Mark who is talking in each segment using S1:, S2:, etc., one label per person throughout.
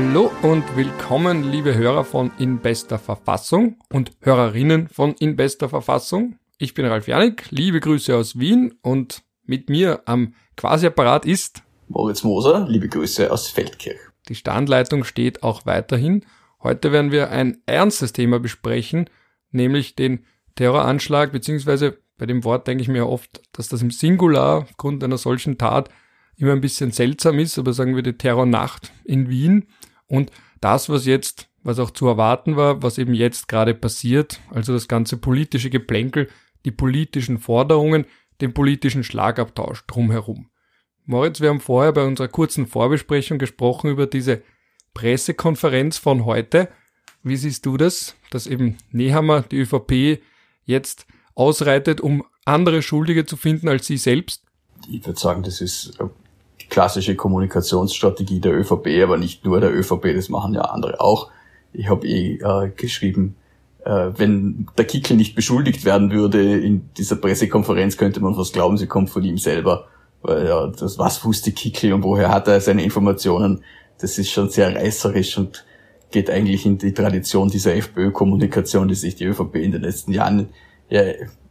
S1: Hallo und willkommen, liebe Hörer von In bester Verfassung und Hörerinnen von In bester Verfassung. Ich bin Ralf Janik, liebe Grüße aus Wien und mit mir am Quasi-Apparat ist
S2: Moritz Moser, liebe Grüße aus Feldkirch.
S1: Die Standleitung steht auch weiterhin. Heute werden wir ein ernstes Thema besprechen, nämlich den Terroranschlag, beziehungsweise bei dem Wort denke ich mir oft, dass das im Singular aufgrund einer solchen Tat immer ein bisschen seltsam ist, aber sagen wir die Terrornacht in Wien und das, was jetzt, was auch zu erwarten war, was eben jetzt gerade passiert, also das ganze politische Geplänkel, die politischen Forderungen, den politischen Schlagabtausch drumherum. Moritz, wir haben vorher bei unserer kurzen Vorbesprechung gesprochen über diese Pressekonferenz von heute. Wie siehst du das, dass eben Nehammer die ÖVP jetzt ausreitet, um andere Schuldige zu finden als sie selbst?
S2: Ich würde sagen, das ist klassische Kommunikationsstrategie der ÖVP, aber nicht nur der ÖVP, das machen ja andere auch. Ich habe eh äh, geschrieben, äh, wenn der Kickel nicht beschuldigt werden würde in dieser Pressekonferenz, könnte man fast glauben, sie kommt von ihm selber. Weil ja, das was wusste Kickel und woher hat er seine Informationen? Das ist schon sehr reißerisch und geht eigentlich in die Tradition dieser FPÖ-Kommunikation, die sich die ÖVP in den letzten Jahren ja,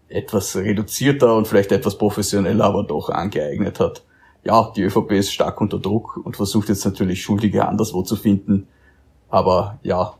S2: etwas reduzierter und vielleicht etwas professioneller, aber doch angeeignet hat. Ja, die ÖVP ist stark unter Druck und versucht jetzt natürlich Schuldige anderswo zu finden. Aber ja,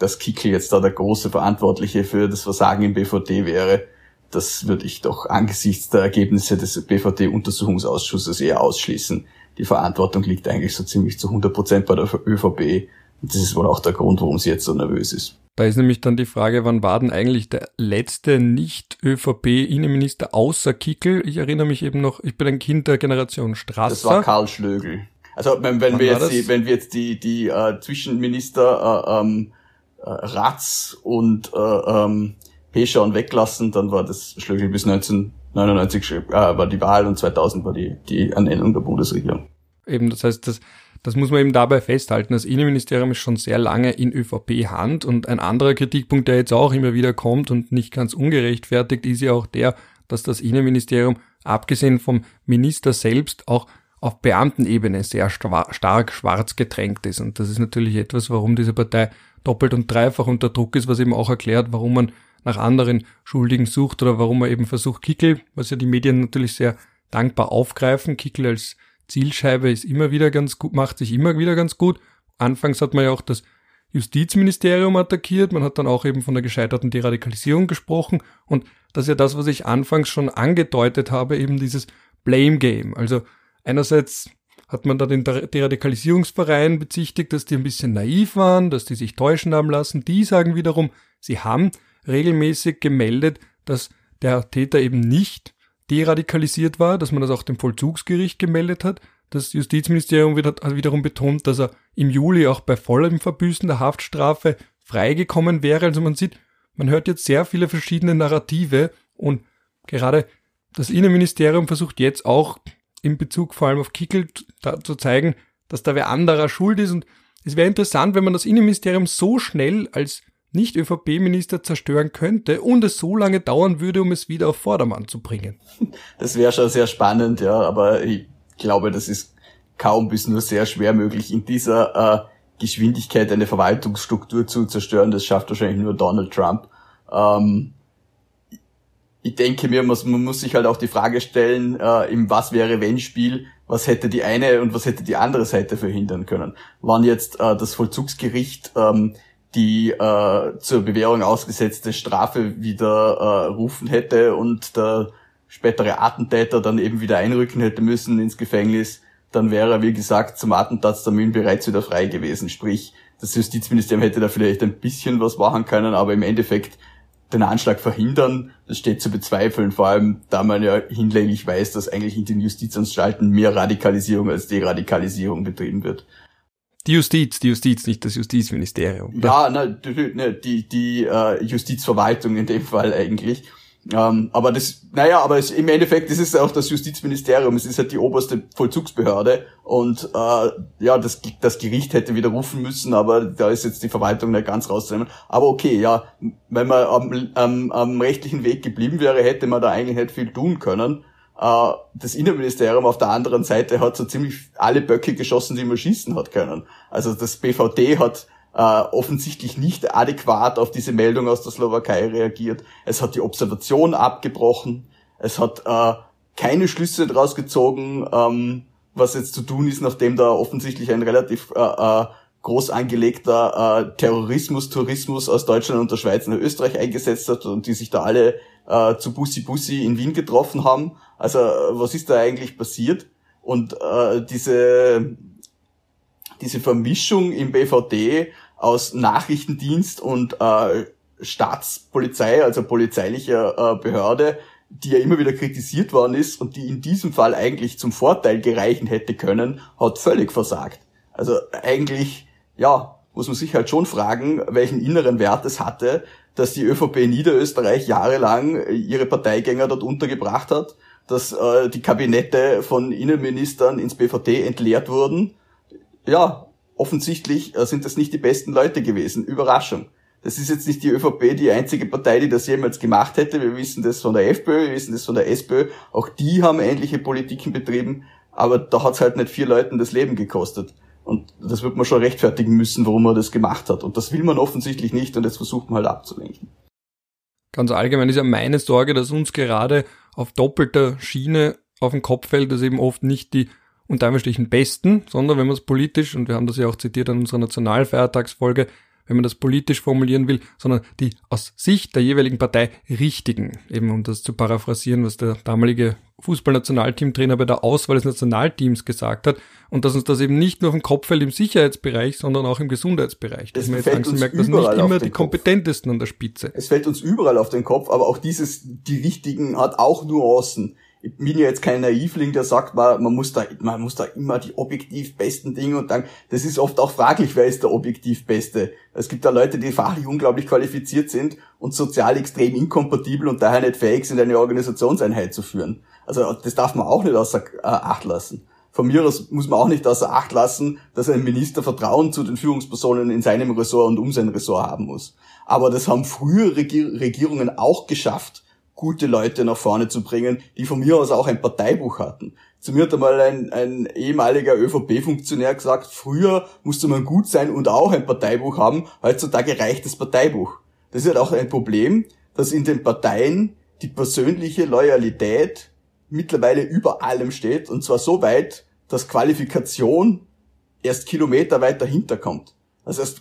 S2: dass Kickel jetzt da der große Verantwortliche für das Versagen im BVD wäre, das würde ich doch angesichts der Ergebnisse des BVD-Untersuchungsausschusses eher ausschließen. Die Verantwortung liegt eigentlich so ziemlich zu 100 Prozent bei der ÖVP. Das ist wohl auch der Grund, warum sie jetzt so nervös ist.
S1: Da ist nämlich dann die Frage, wann war denn eigentlich der letzte Nicht-ÖVP-Innenminister außer Kickel? Ich erinnere mich eben noch, ich bin ein Kind der Generation Strasser.
S2: Das war Karl Schlögel. Also wenn, wenn wir jetzt die, wenn wir jetzt die, die äh, Zwischenminister äh, ähm, äh, Ratz und äh, ähm, Peschaun weglassen, dann war das Schlögel bis 1999 äh, war die Wahl und 2000 war die, die Ernennung der Bundesregierung.
S1: Eben, das heißt, das, das muss man eben dabei festhalten. Das Innenministerium ist schon sehr lange in ÖVP-Hand und ein anderer Kritikpunkt, der jetzt auch immer wieder kommt und nicht ganz ungerechtfertigt, ist ja auch der, dass das Innenministerium, abgesehen vom Minister selbst, auch auf Beamtenebene sehr stark schwarz getränkt ist. Und das ist natürlich etwas, warum diese Partei doppelt und dreifach unter Druck ist, was eben auch erklärt, warum man nach anderen Schuldigen sucht oder warum man eben versucht, Kickel, was ja die Medien natürlich sehr dankbar aufgreifen. Kickel als Zielscheibe ist immer wieder ganz gut, macht sich immer wieder ganz gut. Anfangs hat man ja auch das Justizministerium attackiert, man hat dann auch eben von der gescheiterten Deradikalisierung gesprochen und das ist ja das, was ich anfangs schon angedeutet habe, eben dieses Blame Game. Also einerseits hat man da den Deradikalisierungsverein bezichtigt, dass die ein bisschen naiv waren, dass die sich täuschen haben lassen. Die sagen wiederum, sie haben regelmäßig gemeldet, dass der Täter eben nicht deradikalisiert war, dass man das auch dem Vollzugsgericht gemeldet hat. Das Justizministerium hat wiederum betont, dass er im Juli auch bei vollem Verbüßen der Haftstrafe freigekommen wäre. Also man sieht, man hört jetzt sehr viele verschiedene Narrative und gerade das Innenministerium versucht jetzt auch in Bezug vor allem auf Kickel zu zeigen, dass da wer anderer schuld ist. Und es wäre interessant, wenn man das Innenministerium so schnell als nicht-ÖVP-Minister zerstören könnte und es so lange dauern würde, um es wieder auf Vordermann zu bringen.
S2: Das wäre schon sehr spannend, ja, aber ich glaube, das ist kaum bis nur sehr schwer möglich, in dieser äh, Geschwindigkeit eine Verwaltungsstruktur zu zerstören. Das schafft wahrscheinlich nur Donald Trump. Ähm, ich denke mir, man, muss sich halt auch die Frage stellen, äh, im Was wäre wenn Spiel, was hätte die eine und was hätte die andere Seite verhindern können. Wann jetzt äh, das Vollzugsgericht ähm, die äh, zur Bewährung ausgesetzte Strafe wieder äh, rufen hätte und der spätere Attentäter dann eben wieder einrücken hätte müssen ins Gefängnis, dann wäre er, wie gesagt, zum Attentatstermin bereits wieder frei gewesen. Sprich, das Justizministerium hätte da vielleicht ein bisschen was machen können, aber im Endeffekt den Anschlag verhindern, das steht zu bezweifeln, vor allem da man ja hinlänglich weiß, dass eigentlich in den Justizanstalten mehr Radikalisierung als Deradikalisierung betrieben wird.
S1: Die Justiz, die Justiz, nicht das Justizministerium.
S2: Ja, na, ne, die, die äh, Justizverwaltung in dem Fall eigentlich. Ähm, aber das, naja, aber es, im Endeffekt ist es auch das Justizministerium, es ist halt die oberste Vollzugsbehörde und äh, ja, das, das Gericht hätte widerrufen müssen, aber da ist jetzt die Verwaltung nicht ganz rauszunehmen. Aber okay, ja, wenn man am, am, am rechtlichen Weg geblieben wäre, hätte man da eigentlich nicht viel tun können. Äh, das Innenministerium auf der anderen Seite hat so ziemlich alle Böcke geschossen, die man schießen hat können. Also das BVD hat äh, offensichtlich nicht adäquat auf diese Meldung aus der Slowakei reagiert. Es hat die Observation abgebrochen. Es hat äh, keine Schlüsse daraus gezogen, ähm, was jetzt zu tun ist, nachdem da offensichtlich ein relativ äh, äh, groß angelegter äh, Terrorismus, Tourismus aus Deutschland und der Schweiz und Österreich eingesetzt hat und die sich da alle äh, zu Bussi Bussi in Wien getroffen haben. Also was ist da eigentlich passiert? Und äh, diese, diese Vermischung im BVD aus Nachrichtendienst und äh, Staatspolizei, also polizeilicher äh, Behörde, die ja immer wieder kritisiert worden ist und die in diesem Fall eigentlich zum Vorteil gereichen hätte können, hat völlig versagt. Also eigentlich, ja, muss man sich halt schon fragen, welchen inneren Wert es hatte, dass die ÖVP Niederösterreich jahrelang ihre Parteigänger dort untergebracht hat, dass äh, die Kabinette von Innenministern ins BVD entleert wurden. Ja, offensichtlich äh, sind das nicht die besten Leute gewesen. Überraschung. Das ist jetzt nicht die ÖVP die einzige Partei, die das jemals gemacht hätte. Wir wissen das von der FPÖ, wir wissen das von der SPÖ. Auch die haben ähnliche Politiken betrieben, aber da hat es halt nicht vier Leuten das Leben gekostet. Und das wird man schon rechtfertigen müssen, warum man das gemacht hat. Und das will man offensichtlich nicht und jetzt versucht man halt abzulenken.
S1: Ganz allgemein ist ja meine Sorge, dass uns gerade auf doppelter Schiene auf den Kopf fällt, dass eben oft nicht die unter Anführungsstrichen Besten, sondern wenn man es politisch, und wir haben das ja auch zitiert an unserer Nationalfeiertagsfolge, wenn man das politisch formulieren will, sondern die aus Sicht der jeweiligen Partei richtigen, eben um das zu paraphrasieren, was der damalige Fußballnationalteamtrainer bei der Auswahl des Nationalteams gesagt hat, und dass uns das eben nicht nur auf den Kopf fällt im Sicherheitsbereich, sondern auch im Gesundheitsbereich.
S2: Dass man jetzt langsam merkt, dass nicht immer die
S1: kompetentesten an der Spitze.
S2: Es fällt uns überall auf den Kopf, aber auch dieses, die richtigen hat auch Nuancen ich bin ja jetzt kein Naivling, der sagt, man, muss da, man muss da immer die objektiv besten Dinge und dann, das ist oft auch fraglich, wer ist der objektiv Beste. Es gibt da Leute, die fachlich unglaublich qualifiziert sind und sozial extrem inkompatibel und daher nicht fähig sind, eine Organisationseinheit zu führen. Also, das darf man auch nicht außer äh, Acht lassen. Von mir aus muss man auch nicht außer Acht lassen, dass ein Minister Vertrauen zu den Führungspersonen in seinem Ressort und um sein Ressort haben muss. Aber das haben frühere Regierungen auch geschafft, gute Leute nach vorne zu bringen, die von mir aus auch ein Parteibuch hatten. Zu mir hat einmal ein, ein ehemaliger ÖVP-Funktionär gesagt, früher musste man gut sein und auch ein Parteibuch haben, heutzutage reicht das Parteibuch. Das ist halt auch ein Problem, dass in den Parteien die persönliche Loyalität mittlerweile über allem steht und zwar so weit, dass Qualifikation erst Kilometer weit dahinter kommt. Das heißt,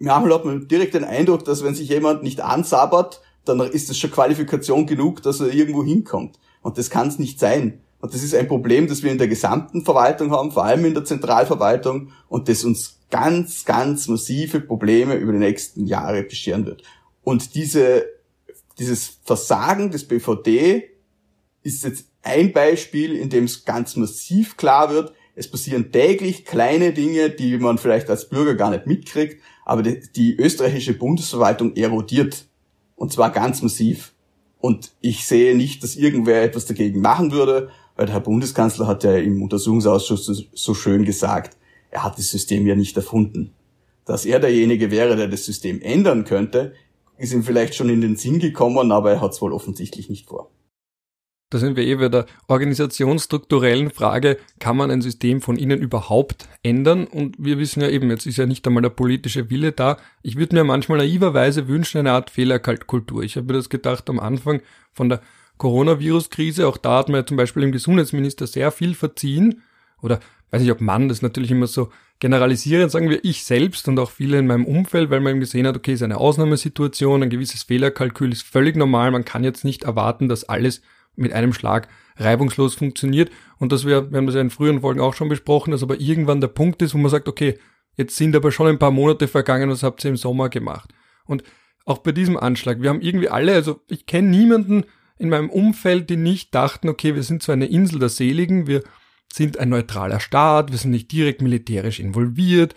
S2: manchmal hat man direkt den Eindruck, dass wenn sich jemand nicht ansabert, dann ist es schon Qualifikation genug, dass er irgendwo hinkommt. Und das kann es nicht sein. Und das ist ein Problem, das wir in der gesamten Verwaltung haben, vor allem in der Zentralverwaltung, und das uns ganz, ganz massive Probleme über die nächsten Jahre bescheren wird. Und diese, dieses Versagen des BVD ist jetzt ein Beispiel, in dem es ganz massiv klar wird, es passieren täglich kleine Dinge, die man vielleicht als Bürger gar nicht mitkriegt, aber die, die österreichische Bundesverwaltung erodiert und zwar ganz massiv. Und ich sehe nicht, dass irgendwer etwas dagegen machen würde, weil der Herr Bundeskanzler hat ja im Untersuchungsausschuss so schön gesagt, er hat das System ja nicht erfunden. Dass er derjenige wäre, der das System ändern könnte, ist ihm vielleicht schon in den Sinn gekommen, aber er hat es wohl offensichtlich nicht vor.
S1: Da sind wir eh bei der organisationsstrukturellen Frage, kann man ein System von innen überhaupt ändern? Und wir wissen ja eben, jetzt ist ja nicht einmal der politische Wille da. Ich würde mir manchmal naiverweise wünschen, eine Art Fehlerkaltkultur. Ich habe mir das gedacht am Anfang von der Coronavirus-Krise. Auch da hat man ja zum Beispiel im Gesundheitsminister sehr viel verziehen. Oder weiß nicht, ob man das natürlich immer so generalisieren, sagen wir ich selbst und auch viele in meinem Umfeld, weil man eben gesehen hat, okay, ist eine Ausnahmesituation, ein gewisses Fehlerkalkül ist völlig normal. Man kann jetzt nicht erwarten, dass alles mit einem Schlag reibungslos funktioniert und dass wir, wir haben das ja in früheren Folgen auch schon besprochen, dass aber irgendwann der Punkt ist, wo man sagt, okay, jetzt sind aber schon ein paar Monate vergangen, was habt ihr im Sommer gemacht? Und auch bei diesem Anschlag, wir haben irgendwie alle, also ich kenne niemanden in meinem Umfeld, die nicht dachten, okay, wir sind zwar eine Insel der Seligen, wir sind ein neutraler Staat, wir sind nicht direkt militärisch involviert.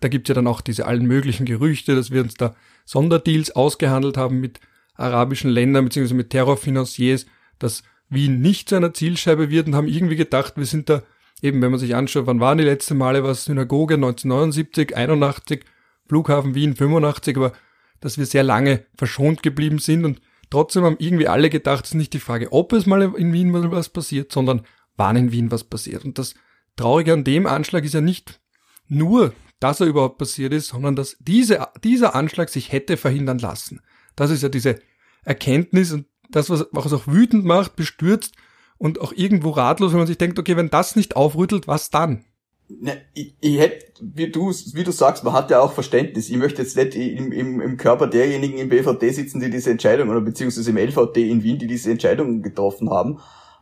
S1: Da gibt's ja dann auch diese allen möglichen Gerüchte, dass wir uns da Sonderdeals ausgehandelt haben mit arabischen Ländern beziehungsweise mit Terrorfinanciers dass Wien nicht zu einer Zielscheibe wird und haben irgendwie gedacht, wir sind da, eben wenn man sich anschaut, wann waren die letzten Male was, Synagoge 1979, 81, Flughafen Wien 85, aber dass wir sehr lange verschont geblieben sind und trotzdem haben irgendwie alle gedacht, es ist nicht die Frage, ob es mal in Wien was passiert, sondern wann in Wien was passiert. Und das Traurige an dem Anschlag ist ja nicht nur, dass er überhaupt passiert ist, sondern dass diese, dieser Anschlag sich hätte verhindern lassen. Das ist ja diese Erkenntnis und das, was, was auch wütend macht, bestürzt und auch irgendwo ratlos, wenn man sich denkt, okay, wenn das nicht aufrüttelt, was dann?
S2: Ne, ich, ich hätte, wie du, wie du sagst, man hat ja auch Verständnis. Ich möchte jetzt nicht im, im, im Körper derjenigen im BVD sitzen, die diese Entscheidung, oder beziehungsweise im LVD in Wien, die diese Entscheidung getroffen haben.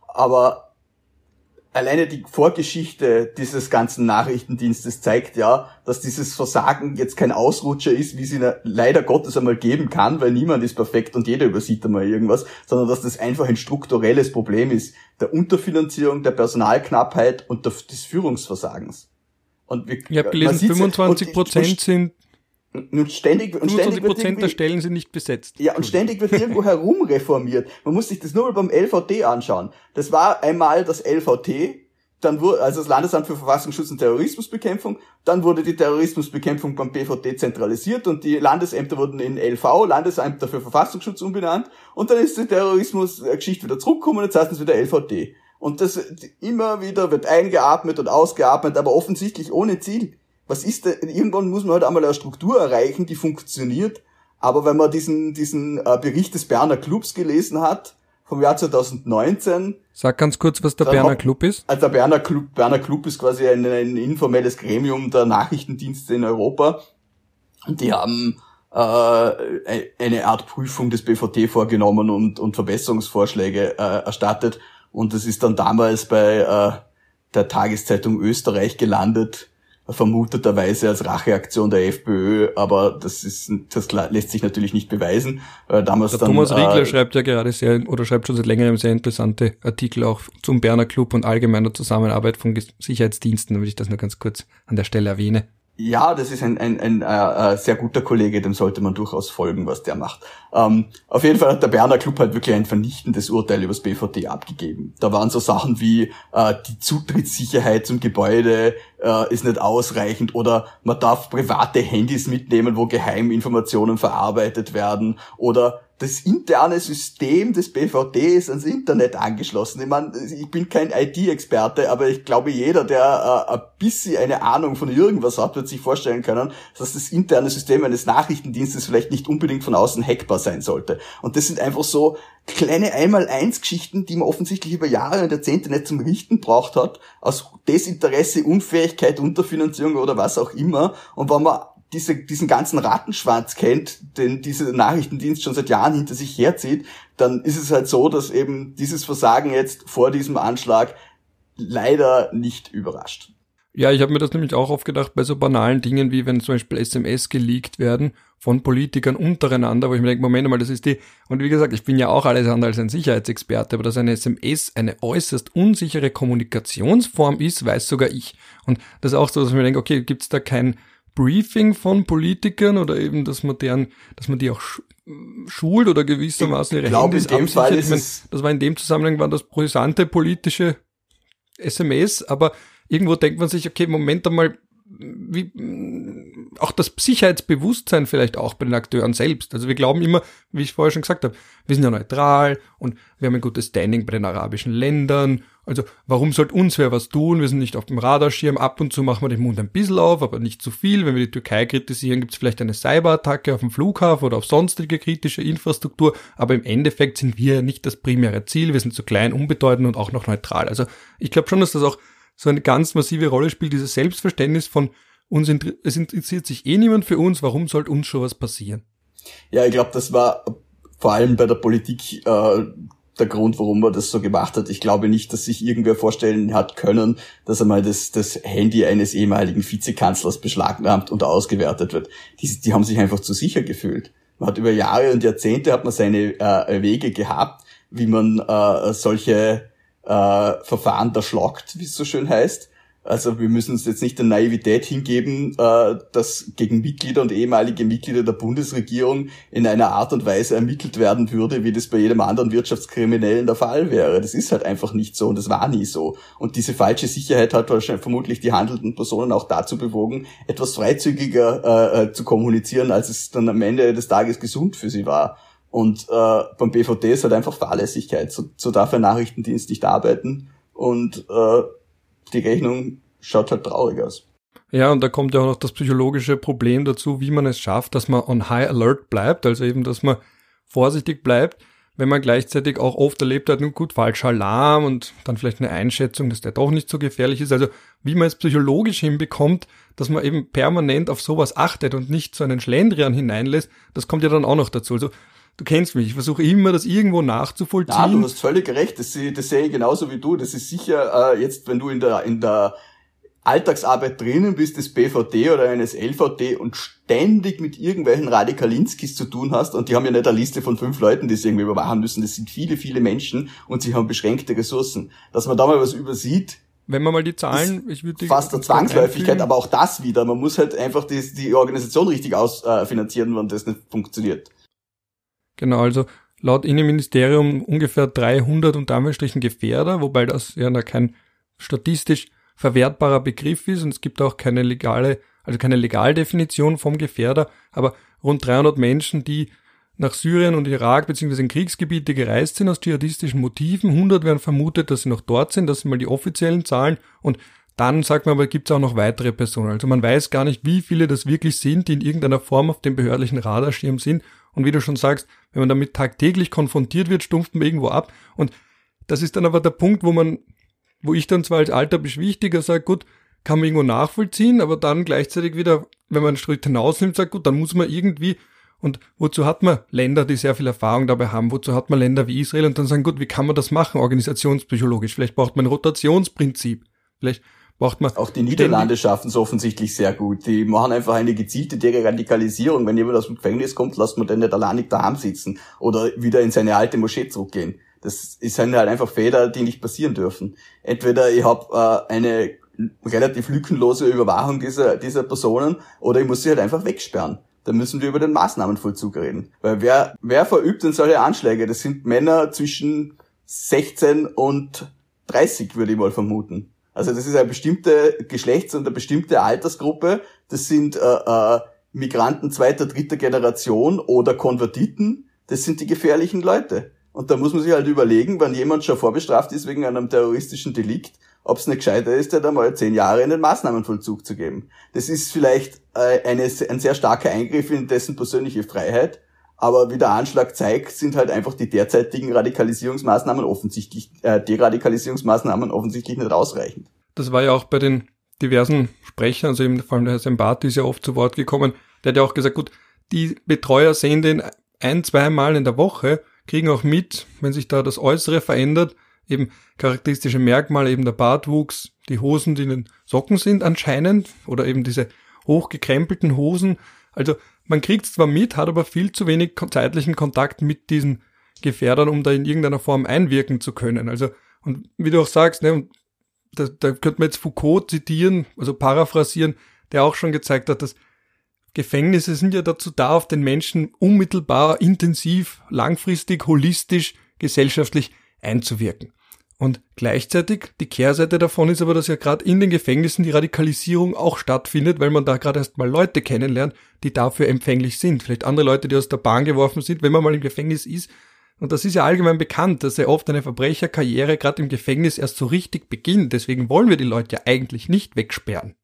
S2: Aber alleine die Vorgeschichte dieses ganzen Nachrichtendienstes zeigt ja, dass dieses Versagen jetzt kein Ausrutscher ist, wie sie leider Gottes einmal geben kann, weil niemand ist perfekt und jeder übersieht einmal irgendwas, sondern dass das einfach ein strukturelles Problem ist, der Unterfinanzierung, der Personalknappheit und des Führungsversagens.
S1: Und wir, ich habe gelesen, 25 Prozent sind
S2: und ständig, und ständig
S1: Prozent der Stellen sind nicht besetzt.
S2: Ja, und ständig wird irgendwo herumreformiert. Man muss sich das nur mal beim LVT anschauen. Das war einmal das LVT, dann wurde, also das Landesamt für Verfassungsschutz und Terrorismusbekämpfung, dann wurde die Terrorismusbekämpfung beim BVT zentralisiert und die Landesämter wurden in LV, Landesämter für Verfassungsschutz umbenannt und dann ist die Terrorismusgeschichte wieder zurückgekommen und jetzt heißt es wieder LVT. Und das immer wieder wird eingeatmet und ausgeatmet, aber offensichtlich ohne Ziel was ist denn, irgendwann muss man halt einmal eine Struktur erreichen, die funktioniert. Aber wenn man diesen, diesen äh, Bericht des Berner Clubs gelesen hat, vom Jahr 2019.
S1: Sag ganz kurz, was der Berner Club ist.
S2: Also der Berner Club, Berner Club ist quasi ein, ein informelles Gremium der Nachrichtendienste in Europa. Und die haben äh, eine Art Prüfung des BVT vorgenommen und, und Verbesserungsvorschläge äh, erstattet. Und das ist dann damals bei äh, der Tageszeitung Österreich gelandet vermuteterweise als Racheaktion der FPÖ, aber das ist, das lässt sich natürlich nicht beweisen.
S1: Äh, damals der dann, Thomas Riegler äh, schreibt ja gerade sehr, oder schreibt schon seit längerem sehr interessante Artikel auch zum Berner Club und allgemeiner Zusammenarbeit von Sicherheitsdiensten, damit ich das nur ganz kurz an der Stelle erwähne.
S2: Ja, das ist ein, ein, ein äh, äh, sehr guter Kollege, dem sollte man durchaus folgen, was der macht. Ähm, auf jeden Fall hat der Berner Club halt wirklich ein vernichtendes Urteil über das BVT abgegeben. Da waren so Sachen wie äh, die Zutrittssicherheit zum Gebäude äh, ist nicht ausreichend oder man darf private Handys mitnehmen, wo Geheiminformationen verarbeitet werden oder das interne System des BVD ist ans Internet angeschlossen. Ich meine, ich bin kein IT-Experte, aber ich glaube, jeder, der äh, ein bisschen eine Ahnung von irgendwas hat, wird sich vorstellen können, dass das interne System eines Nachrichtendienstes vielleicht nicht unbedingt von außen hackbar sein sollte. Und das sind einfach so kleine Einmal-Eins-Geschichten, die man offensichtlich über Jahre und Jahrzehnte nicht zum Richten braucht hat, aus Desinteresse, Unfähigkeit, Unterfinanzierung oder was auch immer. Und wenn man diese, diesen ganzen Rattenschwanz kennt, den dieser Nachrichtendienst schon seit Jahren hinter sich herzieht, dann ist es halt so, dass eben dieses Versagen jetzt vor diesem Anschlag leider nicht überrascht.
S1: Ja, ich habe mir das nämlich auch oft gedacht bei so banalen Dingen wie wenn zum Beispiel SMS geleakt werden von Politikern untereinander, wo ich mir denke, Moment mal, das ist die, und wie gesagt, ich bin ja auch alles andere als ein Sicherheitsexperte, aber dass eine SMS eine äußerst unsichere Kommunikationsform ist, weiß sogar ich. Und das ist auch so, dass ich mir denke, okay, gibt's da kein Briefing von Politikern oder eben, dass man deren, dass man die auch schult oder gewissermaßen ihre
S2: glaub, Handys in dem Fall ist meine,
S1: das war in dem Zusammenhang waren das brisante politische SMS, aber irgendwo denkt man sich, okay, Moment einmal, wie, auch das Sicherheitsbewusstsein vielleicht auch bei den Akteuren selbst. Also wir glauben immer, wie ich vorher schon gesagt habe, wir sind ja neutral und wir haben ein gutes Standing bei den arabischen Ländern. Also warum sollte uns wer was tun? Wir sind nicht auf dem Radarschirm. Ab und zu machen wir den Mund ein bisschen auf, aber nicht zu viel. Wenn wir die Türkei kritisieren, gibt es vielleicht eine Cyberattacke auf dem Flughafen oder auf sonstige kritische Infrastruktur. Aber im Endeffekt sind wir nicht das primäre Ziel. Wir sind zu klein, unbedeutend und auch noch neutral. Also ich glaube schon, dass das auch so eine ganz massive Rolle spielt, dieses Selbstverständnis von uns, es interessiert sich eh niemand für uns, warum sollte uns schon was passieren?
S2: Ja, ich glaube, das war vor allem bei der Politik äh, der Grund, warum man das so gemacht hat. Ich glaube nicht, dass sich irgendwer vorstellen hat können, dass einmal das, das Handy eines ehemaligen Vizekanzlers beschlagnahmt und ausgewertet wird. Die, die haben sich einfach zu sicher gefühlt. Man hat über Jahre und Jahrzehnte hat man seine äh, Wege gehabt, wie man äh, solche äh, Verfahren da schlagt, wie es so schön heißt. Also wir müssen uns jetzt nicht der Naivität hingeben, äh, dass gegen Mitglieder und ehemalige Mitglieder der Bundesregierung in einer Art und Weise ermittelt werden würde, wie das bei jedem anderen Wirtschaftskriminellen der Fall wäre. Das ist halt einfach nicht so und das war nie so. Und diese falsche Sicherheit hat wahrscheinlich vermutlich die handelnden Personen auch dazu bewogen, etwas freizügiger äh, äh zu kommunizieren, als es dann am Ende des Tages gesund für sie war. Und äh, beim BVD ist halt einfach Fahrlässigkeit. So, so darf ein Nachrichtendienst nicht arbeiten und äh, die Rechnung schaut halt traurig aus.
S1: Ja, und da kommt ja auch noch das psychologische Problem dazu, wie man es schafft, dass man on high alert bleibt, also eben, dass man vorsichtig bleibt, wenn man gleichzeitig auch oft erlebt hat, nun gut, falscher Alarm und dann vielleicht eine Einschätzung, dass der doch nicht so gefährlich ist. Also wie man es psychologisch hinbekommt, dass man eben permanent auf sowas achtet und nicht so einen Schlendrian hineinlässt, das kommt ja dann auch noch dazu. Also du kennst mich, ich versuche immer, das irgendwo nachzuvollziehen. Ja,
S2: du hast völlig recht, das, das sehe ich genauso wie du. Das ist sicher äh, jetzt, wenn du in der, in der Alltagsarbeit drinnen bist, des BVD oder eines LVD und ständig mit irgendwelchen Radikalinskis zu tun hast und die haben ja nicht eine Liste von fünf Leuten, die sie irgendwie überwachen müssen, das sind viele, viele Menschen und sie haben beschränkte Ressourcen. Dass man da mal was übersieht,
S1: wenn man mal die Zahlen, ich würde
S2: fast der Zwangsläufigkeit, aber auch das wieder. Man muss halt einfach die, die Organisation richtig ausfinanzieren, äh, wenn das nicht funktioniert.
S1: Genau, also laut Innenministerium ungefähr 300 und Anführungsstrichen Gefährder, wobei das ja kein statistisch verwertbarer Begriff ist und es gibt auch keine legale, also keine Legaldefinition vom Gefährder, aber rund 300 Menschen, die nach Syrien und Irak bzw. in Kriegsgebiete gereist sind aus dschihadistischen Motiven. 100 werden vermutet, dass sie noch dort sind. Das sind mal die offiziellen Zahlen. Und dann sagt man aber, gibt es auch noch weitere Personen. Also man weiß gar nicht, wie viele das wirklich sind, die in irgendeiner Form auf dem behördlichen Radarschirm sind. Und wie du schon sagst, wenn man damit tagtäglich konfrontiert wird, stumpft man irgendwo ab. Und das ist dann aber der Punkt, wo man, wo ich dann zwar als alter Beschwichtiger sage, gut, kann man irgendwo nachvollziehen, aber dann gleichzeitig wieder, wenn man einen Schritt hinausnimmt, sagt, gut, dann muss man irgendwie und wozu hat man Länder, die sehr viel Erfahrung dabei haben? Wozu hat man Länder wie Israel und dann sagen, gut, wie kann man das machen, organisationspsychologisch? Vielleicht braucht man ein Rotationsprinzip. Vielleicht braucht man.
S2: Auch die Niederlande schaffen es offensichtlich sehr gut. Die machen einfach eine gezielte Deradikalisierung. Wenn jemand aus dem Gefängnis kommt, lässt man den nicht allein nicht daheim sitzen oder wieder in seine alte Moschee zurückgehen. Das sind halt einfach Fehler, die nicht passieren dürfen. Entweder ich habe äh, eine relativ lückenlose Überwachung dieser, dieser Personen oder ich muss sie halt einfach wegsperren dann müssen wir über den Maßnahmenvollzug reden. Weil wer, wer verübt denn solche Anschläge? Das sind Männer zwischen 16 und 30, würde ich mal vermuten. Also das ist eine bestimmte Geschlechts- und eine bestimmte Altersgruppe. Das sind äh, äh, Migranten zweiter, dritter Generation oder Konvertiten. Das sind die gefährlichen Leute. Und da muss man sich halt überlegen, wenn jemand schon vorbestraft ist wegen einem terroristischen Delikt, ob es nicht gescheiter ist, der da mal zehn Jahre in den Maßnahmenvollzug zu geben. Das ist vielleicht äh, eine, ein sehr starker Eingriff in dessen persönliche Freiheit, aber wie der Anschlag zeigt, sind halt einfach die derzeitigen Radikalisierungsmaßnahmen offensichtlich, äh, Deradikalisierungsmaßnahmen offensichtlich nicht ausreichend.
S1: Das war ja auch bei den diversen Sprechern, also eben vor allem der Herr Sembati ist ja oft zu Wort gekommen, der hat ja auch gesagt, gut, die Betreuer sehen den ein, zweimal in der Woche, kriegen auch mit, wenn sich da das Äußere verändert, eben charakteristische Merkmale, eben der Bartwuchs, die Hosen, die in den Socken sind anscheinend, oder eben diese hochgekrempelten Hosen. Also man kriegt zwar mit, hat aber viel zu wenig zeitlichen Kontakt mit diesen Gefährdern, um da in irgendeiner Form einwirken zu können. Also, und wie du auch sagst, ne, da, da könnte man jetzt Foucault zitieren, also paraphrasieren, der auch schon gezeigt hat, dass Gefängnisse sind ja dazu da, auf den Menschen unmittelbar, intensiv, langfristig, holistisch, gesellschaftlich einzuwirken. Und gleichzeitig, die Kehrseite davon ist aber, dass ja gerade in den Gefängnissen die Radikalisierung auch stattfindet, weil man da gerade erst mal Leute kennenlernt, die dafür empfänglich sind. Vielleicht andere Leute, die aus der Bahn geworfen sind, wenn man mal im Gefängnis ist. Und das ist ja allgemein bekannt, dass sehr oft eine Verbrecherkarriere gerade im Gefängnis erst so richtig beginnt. Deswegen wollen wir die Leute ja eigentlich nicht wegsperren.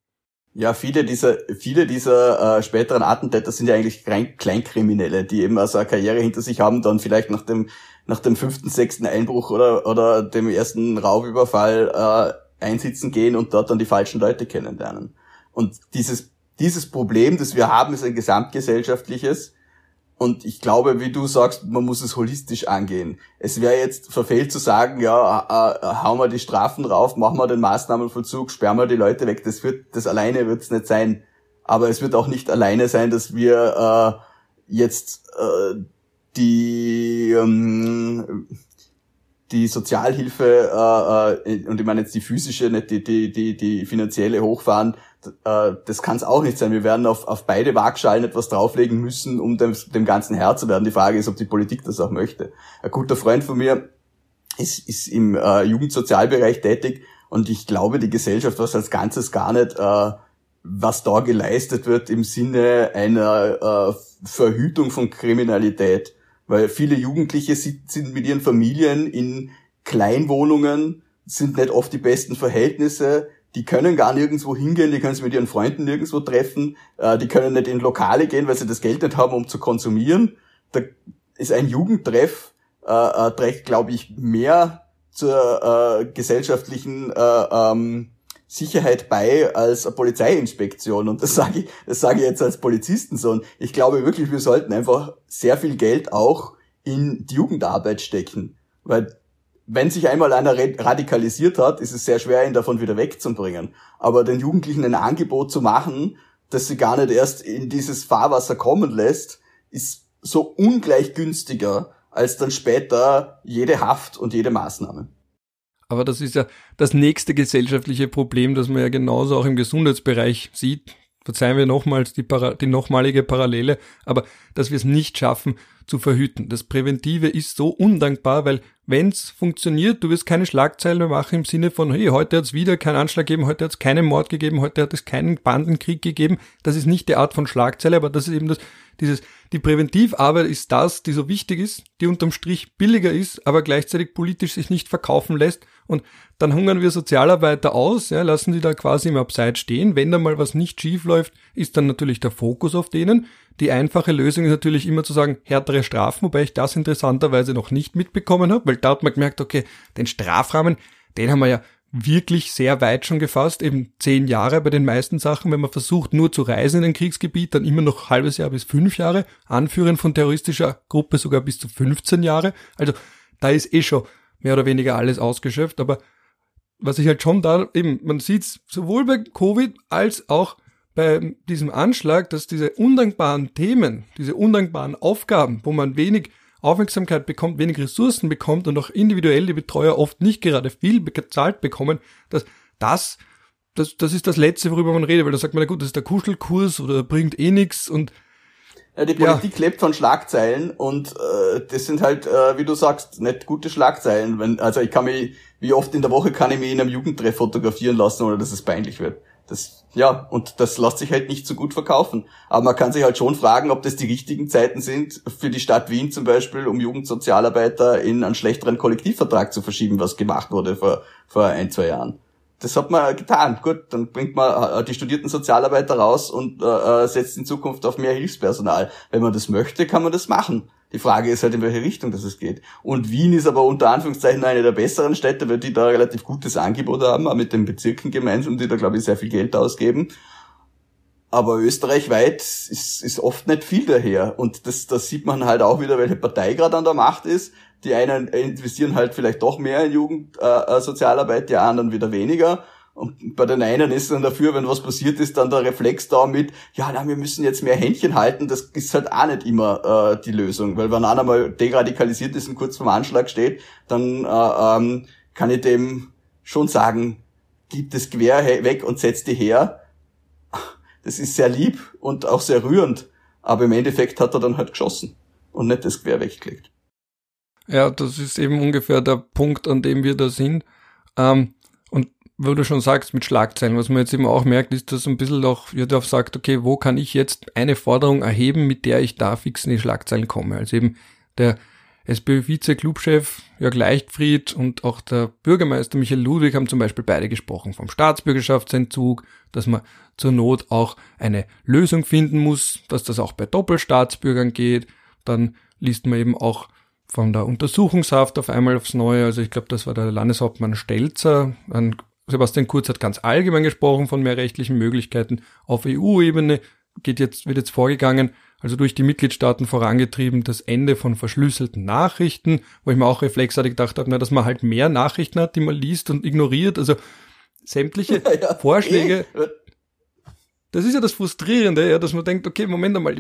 S2: Ja, viele dieser, viele dieser äh, späteren Attentäter sind ja eigentlich Klein Kleinkriminelle, die eben also eine Karriere hinter sich haben, dann vielleicht nach dem nach dem fünften, sechsten Einbruch oder, oder dem ersten Raubüberfall äh, einsitzen gehen und dort dann die falschen Leute kennenlernen. Und dieses, dieses Problem, das wir haben, ist ein gesamtgesellschaftliches. Und ich glaube, wie du sagst, man muss es holistisch angehen. Es wäre jetzt verfehlt zu sagen, ja, äh, äh, hauen wir die Strafen rauf, machen wir den Maßnahmenvollzug, sperren wir die Leute weg. Das wird, das alleine wird es nicht sein. Aber es wird auch nicht alleine sein, dass wir äh, jetzt äh, die ähm, die Sozialhilfe äh, äh, und ich meine jetzt die physische, nicht die die die die finanzielle hochfahren, äh, das kann es auch nicht sein. Wir werden auf auf beide Waagschalen etwas drauflegen müssen, um dem, dem ganzen Herr zu werden. Die Frage ist, ob die Politik das auch möchte. Ein guter Freund von mir ist ist im äh, Jugendsozialbereich tätig und ich glaube, die Gesellschaft was als Ganzes gar nicht äh, was da geleistet wird im Sinne einer äh, Verhütung von Kriminalität Weil viele Jugendliche sind mit ihren Familien in Kleinwohnungen, sind nicht oft die besten Verhältnisse, die können gar nirgendwo hingehen, die können sich mit ihren Freunden nirgendwo treffen, äh, die können nicht in Lokale gehen, weil sie das Geld nicht haben, um zu konsumieren. Da ist ein Jugendtreff, äh, äh, trägt, glaube ich, mehr zur äh, gesellschaftlichen äh, ähm, Sicherheit bei als eine Polizeiinspektion. Und das sage ich, das sage ich jetzt als Polizistensohn. Ich glaube wirklich, wir sollten einfach sehr viel Geld auch in die Jugendarbeit stecken. Weil wenn sich einmal einer radikalisiert hat, ist es sehr schwer, ihn davon wieder wegzubringen. Aber den Jugendlichen ein Angebot zu machen, dass sie gar nicht erst in dieses Fahrwasser kommen lässt, ist so ungleich günstiger als dann später jede Haft und jede Maßnahme.
S1: Aber das ist ja das nächste gesellschaftliche Problem, das man ja genauso auch im Gesundheitsbereich sieht. Verzeihen wir nochmals die, die nochmalige Parallele, aber dass wir es nicht schaffen zu verhüten. Das Präventive ist so undankbar, weil wenn's funktioniert, du wirst keine Schlagzeilen mehr machen im Sinne von, hey, heute hat's wieder keinen Anschlag gegeben, heute hat's keinen Mord gegeben, heute hat es keinen Bandenkrieg gegeben. Das ist nicht die Art von Schlagzeile, aber das ist eben das, dieses, die Präventivarbeit ist das, die so wichtig ist, die unterm Strich billiger ist, aber gleichzeitig politisch sich nicht verkaufen lässt. Und dann hungern wir Sozialarbeiter aus, ja, lassen die da quasi im Abseits stehen. Wenn da mal was nicht schief läuft, ist dann natürlich der Fokus auf denen. Die einfache Lösung ist natürlich immer zu sagen, härtere Strafen, wobei ich das interessanterweise noch nicht mitbekommen habe, weil da hat man gemerkt, okay, den Strafrahmen, den haben wir ja wirklich sehr weit schon gefasst, eben zehn Jahre bei den meisten Sachen. Wenn man versucht, nur zu reisen in ein Kriegsgebiet, dann immer noch halbes Jahr bis fünf Jahre. Anführen von terroristischer Gruppe sogar bis zu 15 Jahre. Also da ist eh schon mehr oder weniger alles ausgeschöpft. Aber was ich halt schon da eben, man sieht sowohl bei Covid als auch bei diesem Anschlag, dass diese undankbaren Themen, diese undankbaren Aufgaben, wo man wenig Aufmerksamkeit bekommt, wenig Ressourcen bekommt und auch individuell die Betreuer oft nicht gerade viel bezahlt bekommen, dass das, das, das ist das Letzte, worüber man redet, weil da sagt man, na gut, das ist der Kuschelkurs oder bringt eh nichts und
S2: ja, die Politik ja. lebt von Schlagzeilen und äh, das sind halt, äh, wie du sagst, nicht gute Schlagzeilen. Wenn, also ich kann mich, wie oft in der Woche kann ich mich in einem Jugendtreff fotografieren lassen, oder dass es peinlich wird. Das, ja, und das lässt sich halt nicht so gut verkaufen. Aber man kann sich halt schon fragen, ob das die richtigen Zeiten sind, für die Stadt Wien zum Beispiel, um Jugendsozialarbeiter in einen schlechteren Kollektivvertrag zu verschieben, was gemacht wurde vor, vor ein, zwei Jahren. Das hat man getan. Gut, dann bringt man äh, die studierten Sozialarbeiter raus und äh, äh, setzt in Zukunft auf mehr Hilfspersonal. Wenn man das möchte, kann man das machen. Die Frage ist halt, in welche Richtung das es geht. Und Wien ist aber unter Anführungszeichen eine der besseren Städte, weil die da relativ gutes Angebot haben, auch mit den Bezirken gemeinsam, die da, glaube ich, sehr viel Geld ausgeben. Aber österreichweit ist, ist oft nicht viel daher. Und das, das sieht man halt auch wieder, welche Partei gerade an der Macht ist. Die einen investieren halt vielleicht doch mehr in Jugendsozialarbeit, äh, die anderen wieder weniger. Und bei den einen ist dann dafür, wenn was passiert ist, dann der Reflex da mit, ja, na, wir müssen jetzt mehr Händchen halten. Das ist halt auch nicht immer äh, die Lösung. Weil wenn einer mal degradikalisiert ist und kurz vorm Anschlag steht, dann äh, ähm, kann ich dem schon sagen, gib das Gewehr weg und setz die her. Das ist sehr lieb und auch sehr rührend. Aber im Endeffekt hat er dann halt geschossen und nicht das Gewehr weggelegt.
S1: Ja, das ist eben ungefähr der Punkt, an dem wir da sind. Ähm, wo du schon sagst, mit Schlagzeilen, was man jetzt eben auch merkt, ist, dass ein bisschen auch jeder sagt, okay, wo kann ich jetzt eine Forderung erheben, mit der ich da fix in die Schlagzeilen komme? Also eben der SPÖ-Vize-Clubchef Jörg Leichtfried und auch der Bürgermeister Michael Ludwig haben zum Beispiel beide gesprochen vom Staatsbürgerschaftsentzug, dass man zur Not auch eine Lösung finden muss, dass das auch bei Doppelstaatsbürgern geht. Dann liest man eben auch von der Untersuchungshaft auf einmal aufs Neue. Also ich glaube, das war der Landeshauptmann Stelzer, ein Sebastian Kurz hat ganz allgemein gesprochen von mehr rechtlichen Möglichkeiten. Auf EU-Ebene geht jetzt, wird jetzt vorgegangen, also durch die Mitgliedstaaten vorangetrieben, das Ende von verschlüsselten Nachrichten, wo ich mir auch reflexartig gedacht habe, na, dass man halt mehr Nachrichten hat, die man liest und ignoriert. Also sämtliche ja, ja. Vorschläge. Eh. Das ist ja das Frustrierende, ja, dass man denkt, okay, Moment einmal,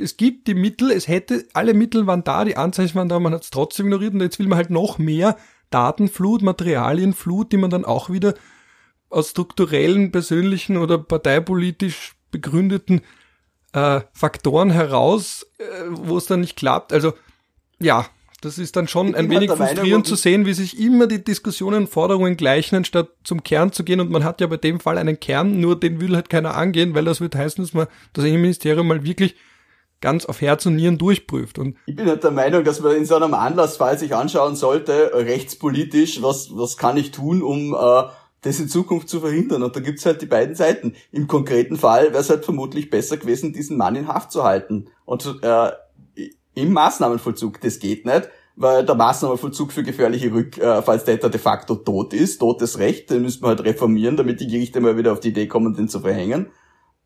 S1: es gibt die Mittel, es hätte, alle Mittel waren da, die Anzeichen waren da, man hat es trotzdem ignoriert und jetzt will man halt noch mehr Datenflut, Materialienflut, die man dann auch wieder aus strukturellen, persönlichen oder parteipolitisch begründeten äh, Faktoren heraus, äh, wo es dann nicht klappt. Also ja, das ist dann schon ein wenig frustrierend zu sehen, wie sich immer die Diskussionen und Forderungen gleichen, anstatt zum Kern zu gehen. Und man hat ja bei dem Fall einen Kern, nur den will halt keiner angehen, weil das wird heißen, dass man das Innenministerium mal wirklich ganz auf Herz und Nieren durchprüft. Und
S2: ich bin halt der Meinung, dass man in so einem Anlassfall sich anschauen sollte, rechtspolitisch, was, was kann ich tun, um äh, das in Zukunft zu verhindern. Und da gibt's halt die beiden Seiten. Im konkreten Fall wäre es halt vermutlich besser gewesen, diesen Mann in Haft zu halten. Und äh, im Maßnahmenvollzug, das geht nicht, weil der Maßnahmenvollzug für gefährliche Rückfallstäter de facto tot ist, totes Recht, den müsste man halt reformieren, damit die Gerichte mal wieder auf die Idee kommen, den zu verhängen.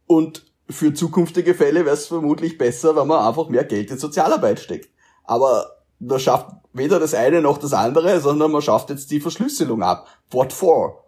S2: Und für zukünftige Fälle wäre es vermutlich besser, wenn man einfach mehr Geld in Sozialarbeit steckt. Aber man schafft weder das eine noch das andere, sondern man schafft jetzt die Verschlüsselung ab. What for?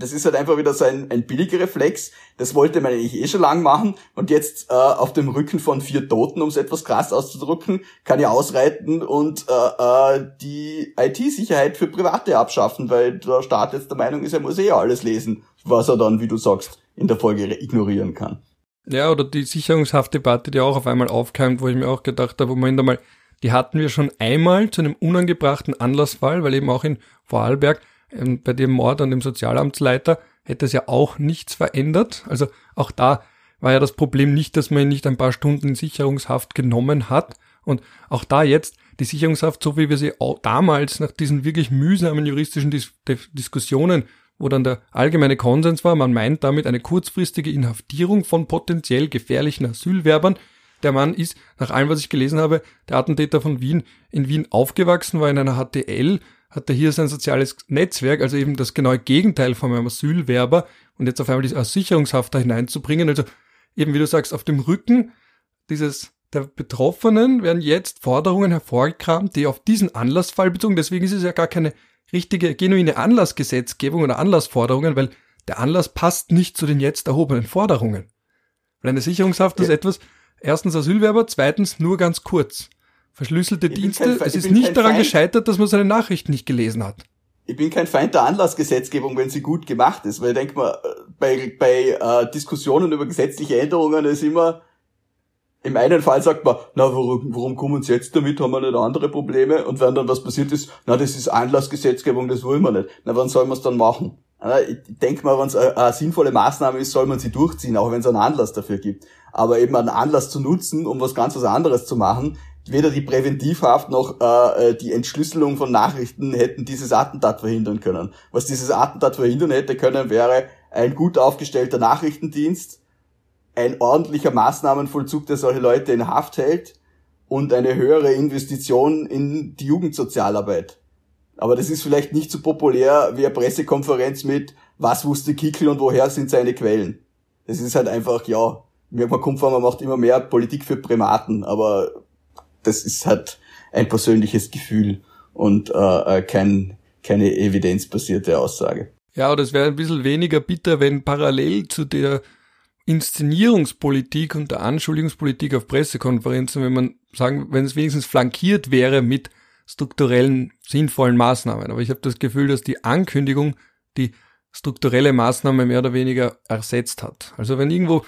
S2: das ist halt einfach wieder so ein, ein billiger Reflex. Das wollte man eigentlich eh schon lang machen. Und jetzt äh, auf dem Rücken von vier Toten, um es etwas krass auszudrücken, kann ich ausreiten und äh, äh, die IT-Sicherheit für Private abschaffen, weil der Staat jetzt der Meinung ist, er muss eh alles lesen, was er dann, wie du sagst, in der Folge ignorieren kann.
S1: Ja, oder die Sicherungshaftdebatte, die auch auf einmal aufkam, wo ich mir auch gedacht habe, Moment einmal, die hatten wir schon einmal zu einem unangebrachten Anlassfall, weil eben auch in Vorarlberg ähm, bei dem Mord an dem Sozialamtsleiter hätte es ja auch nichts verändert. Also auch da war ja das Problem nicht, dass man ihn nicht ein paar Stunden in Sicherungshaft genommen hat. Und auch da jetzt die Sicherungshaft, so wie wir sie auch damals nach diesen wirklich mühsamen juristischen Dis Diskussionen, wo dann der allgemeine Konsens war, man meint damit eine kurzfristige Inhaftierung von potenziell gefährlichen Asylwerbern. Der Mann ist, nach allem, was ich gelesen habe, der Attentäter von Wien, in Wien aufgewachsen, war in einer HTL, hatte hier sein soziales Netzwerk, also eben das genaue Gegenteil von einem Asylwerber und jetzt auf einmal Sicherungshaft da hineinzubringen. Also eben wie du sagst, auf dem Rücken dieses der Betroffenen werden jetzt Forderungen hervorgekramt, die auf diesen Anlassfall bezogen. Deswegen ist es ja gar keine richtige, genuine Anlassgesetzgebung oder Anlassforderungen, weil der Anlass passt nicht zu den jetzt erhobenen Forderungen. Weil eine Sicherungshaft ja. ist etwas, erstens Asylwerber, zweitens nur ganz kurz. Verschlüsselte ich Dienste, es ist nicht daran Feind. gescheitert, dass man seine Nachrichten nicht gelesen hat.
S2: Ich bin kein Feind der Anlassgesetzgebung, wenn sie gut gemacht ist, weil ich denke mal, bei, bei äh, Diskussionen über gesetzliche Änderungen ist immer, im einen Fall sagt man, na, warum, warum kommen sie jetzt damit, haben wir nicht andere Probleme? Und wenn dann was passiert ist, na, das ist Anlassgesetzgebung, das wollen wir nicht. Na, wann soll man es dann machen? Ich denke mal, wenn es eine sinnvolle Maßnahme ist, soll man sie durchziehen, auch wenn es einen Anlass dafür gibt. Aber eben einen Anlass zu nutzen, um was ganz was anderes zu machen, weder die Präventivhaft noch äh, äh, die Entschlüsselung von Nachrichten hätten dieses Attentat verhindern können. Was dieses Attentat verhindern hätte können, wäre ein gut aufgestellter Nachrichtendienst, ein ordentlicher Maßnahmenvollzug, der solche Leute in Haft hält und eine höhere Investition in die Jugendsozialarbeit. Aber das ist vielleicht nicht so populär wie eine Pressekonferenz mit, was wusste Kickel und woher sind seine Quellen. Das ist halt einfach, ja, man kommt vor, man macht immer mehr Politik für Primaten, aber das ist halt ein persönliches Gefühl und äh, äh, kein, keine evidenzbasierte Aussage.
S1: Ja, oder es wäre ein bisschen weniger bitter, wenn parallel zu der Inszenierungspolitik und der Anschuldigungspolitik auf Pressekonferenzen, wenn man sagen, wenn es wenigstens flankiert wäre mit strukturellen, sinnvollen Maßnahmen. Aber ich habe das Gefühl, dass die Ankündigung die strukturelle Maßnahme mehr oder weniger ersetzt hat. Also wenn irgendwo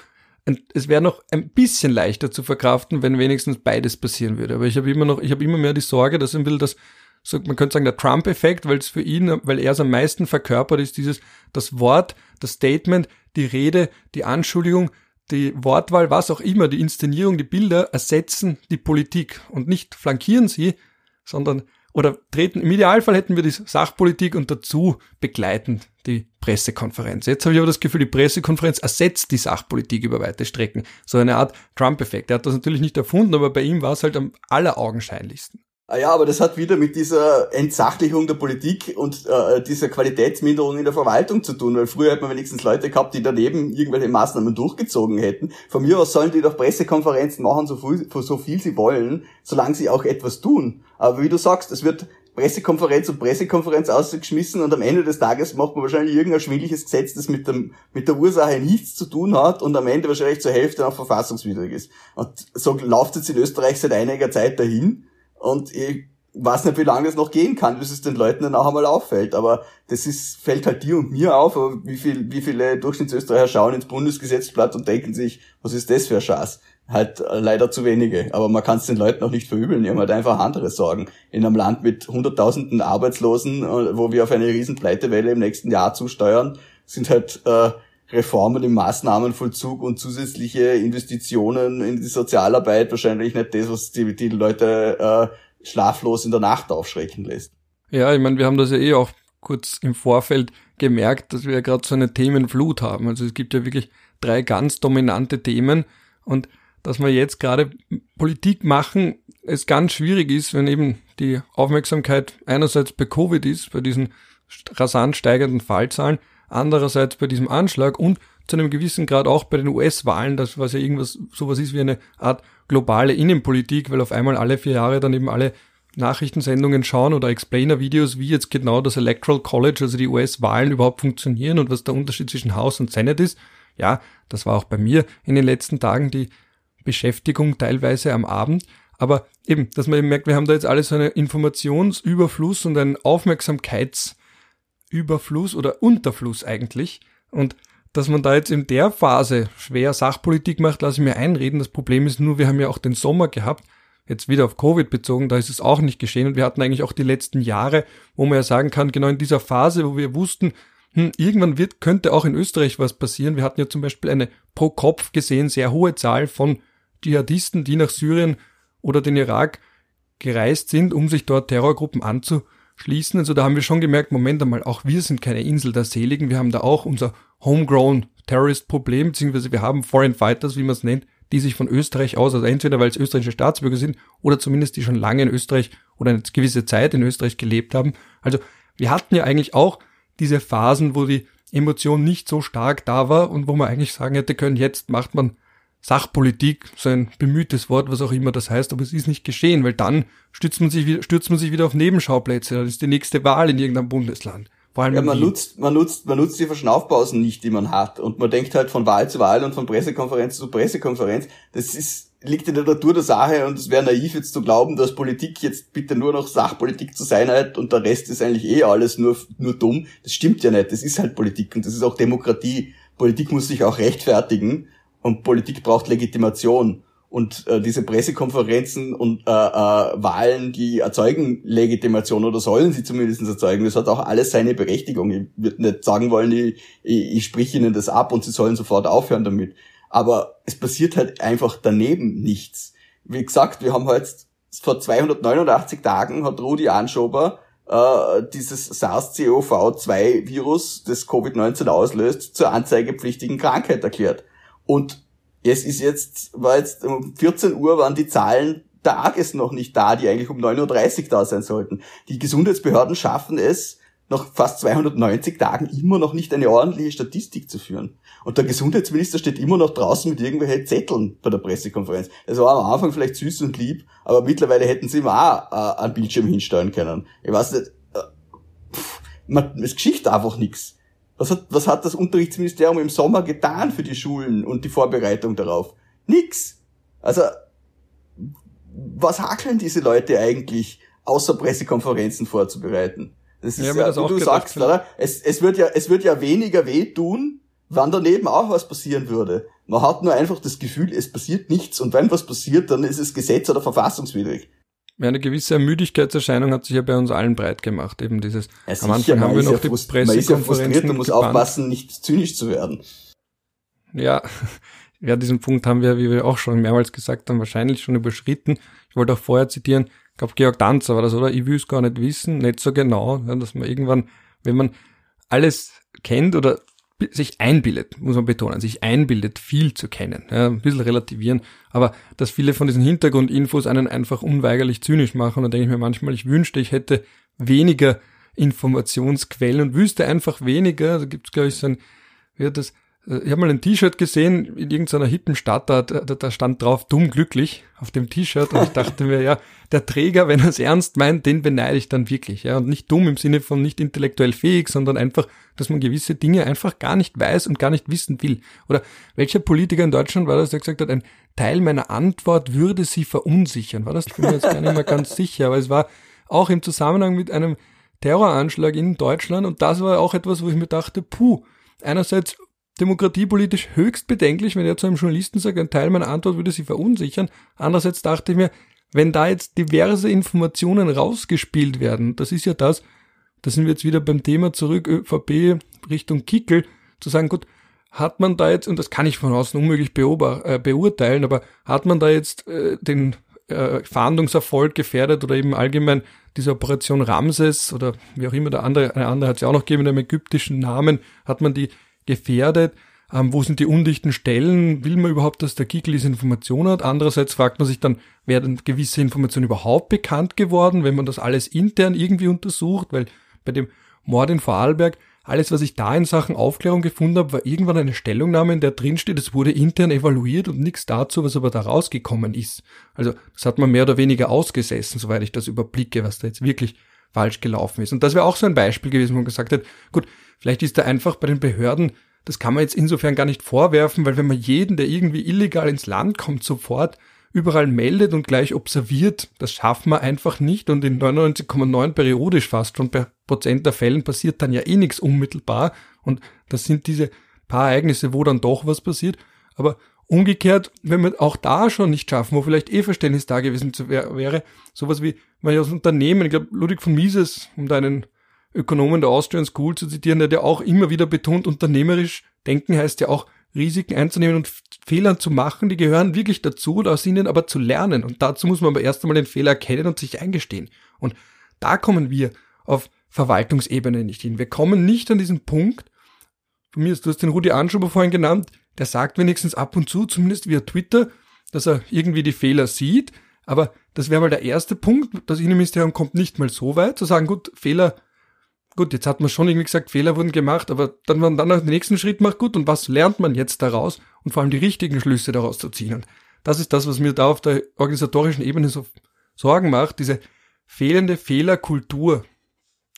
S1: es wäre noch ein bisschen leichter zu verkraften, wenn wenigstens beides passieren würde. Aber ich habe immer noch, ich habe immer mehr die Sorge, dass ein bisschen das, so, man könnte sagen, der Trump-Effekt, weil es für ihn, weil er es am meisten verkörpert, ist dieses, das Wort, das Statement, die Rede, die Anschuldigung, die Wortwahl, was auch immer, die Inszenierung, die Bilder ersetzen die Politik und nicht flankieren sie, sondern oder treten, im Idealfall hätten wir die Sachpolitik und dazu begleitend die Pressekonferenz. Jetzt habe ich aber das Gefühl, die Pressekonferenz ersetzt die Sachpolitik über weite Strecken. So eine Art Trump-Effekt. Er hat das natürlich nicht erfunden, aber bei ihm war es halt am alleraugenscheinlichsten.
S2: Ah ja, aber das hat wieder mit dieser Entsachlichung der Politik und äh, dieser Qualitätsminderung in der Verwaltung zu tun, weil früher hat man wenigstens Leute gehabt, die daneben irgendwelche Maßnahmen durchgezogen hätten. Von mir aus sollen die doch Pressekonferenzen machen, so viel, so viel sie wollen, solange sie auch etwas tun. Aber wie du sagst, es wird Pressekonferenz und Pressekonferenz ausgeschmissen und am Ende des Tages macht man wahrscheinlich irgendein schwindliches Gesetz, das mit, dem, mit der Ursache nichts zu tun hat und am Ende wahrscheinlich zur Hälfte noch verfassungswidrig ist. Und so läuft es in Österreich seit einiger Zeit dahin und ich weiß nicht, wie lange es noch gehen kann, bis es den Leuten dann auch einmal auffällt. Aber das ist, fällt halt dir und mir auf, aber wie, viel, wie viele Durchschnittsösterreicher schauen ins Bundesgesetzblatt und denken sich, was ist das für ein Schatz? Halt äh, leider zu wenige. Aber man kann es den Leuten auch nicht verübeln, die haben halt einfach andere Sorgen. In einem Land mit hunderttausenden Arbeitslosen, äh, wo wir auf eine riesen Pleitewelle im nächsten Jahr zusteuern, sind halt äh, Reformen im Maßnahmenvollzug und zusätzliche Investitionen in die Sozialarbeit wahrscheinlich nicht das, was die, die Leute äh, schlaflos in der Nacht aufschrecken lässt.
S1: Ja, ich meine, wir haben das ja eh auch kurz im Vorfeld gemerkt, dass wir ja gerade so eine Themenflut haben. Also es gibt ja wirklich drei ganz dominante Themen und dass wir jetzt gerade Politik machen, es ganz schwierig ist, wenn eben die Aufmerksamkeit einerseits bei Covid ist, bei diesen rasant steigenden Fallzahlen, andererseits bei diesem Anschlag und zu einem gewissen Grad auch bei den US-Wahlen, das was ja irgendwas sowas ist wie eine Art globale Innenpolitik, weil auf einmal alle vier Jahre dann eben alle Nachrichtensendungen schauen oder Explainer-Videos, wie jetzt genau das Electoral College, also die US-Wahlen überhaupt funktionieren und was der Unterschied zwischen Haus und Senate ist. Ja, das war auch bei mir in den letzten Tagen die Beschäftigung teilweise am Abend. Aber eben, dass man eben merkt, wir haben da jetzt alles so einen Informationsüberfluss und einen Aufmerksamkeitsüberfluss oder Unterfluss eigentlich. Und dass man da jetzt in der Phase schwer Sachpolitik macht, lasse ich mir einreden. Das Problem ist nur, wir haben ja auch den Sommer gehabt, jetzt wieder auf Covid bezogen, da ist es auch nicht geschehen. Und wir hatten eigentlich auch die letzten Jahre, wo man ja sagen kann, genau in dieser Phase, wo wir wussten, hm, irgendwann wird, könnte auch in Österreich was passieren. Wir hatten ja zum Beispiel eine pro Kopf gesehen sehr hohe Zahl von Dschihadisten, die nach Syrien oder den Irak gereist sind, um sich dort Terrorgruppen anzuschließen. Also da haben wir schon gemerkt, Moment einmal, auch wir sind keine Insel der Seligen. Wir haben da auch unser homegrown Terrorist-Problem, beziehungsweise wir haben Foreign Fighters, wie man es nennt, die sich von Österreich aus, also entweder weil es österreichische Staatsbürger sind oder zumindest die schon lange in Österreich oder eine gewisse Zeit in Österreich gelebt haben. Also wir hatten ja eigentlich auch diese Phasen, wo die Emotion nicht so stark da war und wo man eigentlich sagen hätte können, jetzt macht man Sachpolitik, so ein bemühtes Wort, was auch immer das heißt, aber es ist nicht geschehen, weil dann stürzt man sich, stürzt man sich wieder auf Nebenschauplätze, dann ist die nächste Wahl in irgendeinem Bundesland.
S2: Vor allem ja, man nutzt, man nutzt, man nutzt die Verschnaufpausen nicht, die man hat. Und man denkt halt von Wahl zu Wahl und von Pressekonferenz zu Pressekonferenz. Das ist, liegt in der Natur der Sache und es wäre naiv jetzt zu glauben, dass Politik jetzt bitte nur noch Sachpolitik zu sein hat und der Rest ist eigentlich eh alles nur, nur dumm. Das stimmt ja nicht. Das ist halt Politik und das ist auch Demokratie. Politik muss sich auch rechtfertigen und Politik braucht Legitimation. Und äh, diese Pressekonferenzen und äh, äh, Wahlen, die erzeugen Legitimation oder sollen sie zumindest erzeugen. Das hat auch alles seine Berechtigung. Ich würde nicht sagen wollen, ich, ich, ich sprich ihnen das ab und sie sollen sofort aufhören damit. Aber es passiert halt einfach daneben nichts. Wie gesagt, wir haben heute halt vor 289 Tagen hat Rudi Anschober äh, dieses SARS-CoV-2-Virus, das Covid-19 auslöst, zur anzeigepflichtigen Krankheit erklärt. Und es ist jetzt, war jetzt um 14 Uhr waren die Zahlen Tages noch nicht da, die eigentlich um 9.30 Uhr da sein sollten. Die Gesundheitsbehörden schaffen es, nach fast 290 Tagen immer noch nicht eine ordentliche Statistik zu führen. Und der Gesundheitsminister steht immer noch draußen mit irgendwelchen Zetteln bei der Pressekonferenz. Das war am Anfang vielleicht süß und lieb, aber mittlerweile hätten sie ihm auch äh, einen Bildschirm hinstellen können. Ich weiß nicht, äh, pff, man, es geschieht einfach nichts. Was hat, was hat das Unterrichtsministerium im Sommer getan für die Schulen und die Vorbereitung darauf? Nix. Also, was hackeln diese Leute eigentlich, außer Pressekonferenzen vorzubereiten? Das ist ja, ja wie du sagst, oder? Es, es wird ja, es wird ja weniger wehtun, wann daneben auch was passieren würde. Man hat nur einfach das Gefühl, es passiert nichts und wenn was passiert, dann ist es gesetz- oder verfassungswidrig.
S1: Ja, eine gewisse Ermüdigkeitserscheinung hat sich ja bei uns allen breit gemacht. Eben dieses, ja, am Anfang haben wir noch ja die Pressekonferenzen.
S2: Man muss aufpassen, nicht zynisch zu werden.
S1: Ja, ja, diesen Punkt haben wir, wie wir auch schon mehrmals gesagt haben, wahrscheinlich schon überschritten. Ich wollte auch vorher zitieren, ich glaube Georg Danzer war das, oder? Ich will es gar nicht wissen, nicht so genau, dass man irgendwann, wenn man alles kennt oder sich einbildet, muss man betonen, sich einbildet, viel zu kennen, ja, ein bisschen relativieren, aber dass viele von diesen Hintergrundinfos einen einfach unweigerlich zynisch machen, und denke ich mir manchmal, ich wünschte, ich hätte weniger Informationsquellen und wüsste einfach weniger, da gibt es, glaube ich, so ein, wie das, ich habe mal ein T-Shirt gesehen in irgendeiner hippen Stadt, da, da, da stand drauf dumm glücklich auf dem T-Shirt und ich dachte mir, ja, der Träger, wenn er es ernst meint, den beneide ich dann wirklich, ja, und nicht dumm im Sinne von nicht intellektuell fähig, sondern einfach, dass man gewisse Dinge einfach gar nicht weiß und gar nicht wissen will. Oder welcher Politiker in Deutschland war das, der gesagt hat, ein Teil meiner Antwort würde sie verunsichern. War das? Ich bin mir jetzt gar nicht mehr ganz sicher, aber es war auch im Zusammenhang mit einem Terroranschlag in Deutschland und das war auch etwas, wo ich mir dachte, puh, einerseits demokratiepolitisch höchst bedenklich, wenn er zu einem Journalisten sagt, ein Teil meiner Antwort würde sie verunsichern. Andererseits dachte ich mir, wenn da jetzt diverse Informationen rausgespielt werden, das ist ja das, da sind wir jetzt wieder beim Thema zurück, ÖVP Richtung Kickel, zu sagen, gut, hat man da jetzt, und das kann ich von außen unmöglich äh, beurteilen, aber hat man da jetzt äh, den äh, Fahndungserfolg gefährdet oder eben allgemein diese Operation Ramses oder wie auch immer der andere, eine andere hat es ja auch noch gegeben, mit einem ägyptischen Namen, hat man die gefährdet? Ähm, wo sind die undichten Stellen? Will man überhaupt, dass der Kickel diese Information hat? Andererseits fragt man sich dann, werden gewisse Informationen überhaupt bekannt geworden, wenn man das alles intern irgendwie untersucht? Weil bei dem Mord in Vorarlberg alles, was ich da in Sachen Aufklärung gefunden habe, war irgendwann eine Stellungnahme, in der drin steht, es wurde intern evaluiert und nichts dazu, was aber da rausgekommen ist. Also das hat man mehr oder weniger ausgesessen, soweit ich das überblicke, was da jetzt wirklich falsch gelaufen ist. Und das wäre auch so ein Beispiel gewesen, wo man gesagt hat, gut, vielleicht ist da einfach bei den Behörden, das kann man jetzt insofern gar nicht vorwerfen, weil wenn man jeden, der irgendwie illegal ins Land kommt, sofort überall meldet und gleich observiert, das schaffen wir einfach nicht. Und in 99,9 periodisch fast schon per Prozent der Fällen passiert dann ja eh nichts unmittelbar. Und das sind diese paar Ereignisse, wo dann doch was passiert, aber umgekehrt, wenn wir auch da schon nicht schaffen, wo vielleicht eh Verständnis da gewesen wäre, sowas wie, weil aus Unternehmen, ich glaube, Ludwig von Mises, um deinen Ökonomen der Austrian School zu zitieren, der ja auch immer wieder betont, unternehmerisch denken heißt ja auch, Risiken einzunehmen und Fehlern zu machen, die gehören wirklich dazu und aus ihnen aber zu lernen. Und dazu muss man aber erst einmal den Fehler erkennen und sich eingestehen. Und da kommen wir auf Verwaltungsebene nicht hin. Wir kommen nicht an diesen Punkt, von mir ist, du hast den Rudi Anschuber vorhin genannt, der sagt wenigstens ab und zu, zumindest via Twitter, dass er irgendwie die Fehler sieht, aber das wäre mal der erste Punkt. Das Innenministerium kommt nicht mal so weit, zu sagen, gut, Fehler gut, jetzt hat man schon irgendwie gesagt, Fehler wurden gemacht, aber dann man dann den nächsten Schritt macht, gut, und was lernt man jetzt daraus und vor allem die richtigen Schlüsse daraus zu ziehen. Und das ist das, was mir da auf der organisatorischen Ebene so Sorgen macht, diese fehlende Fehlerkultur.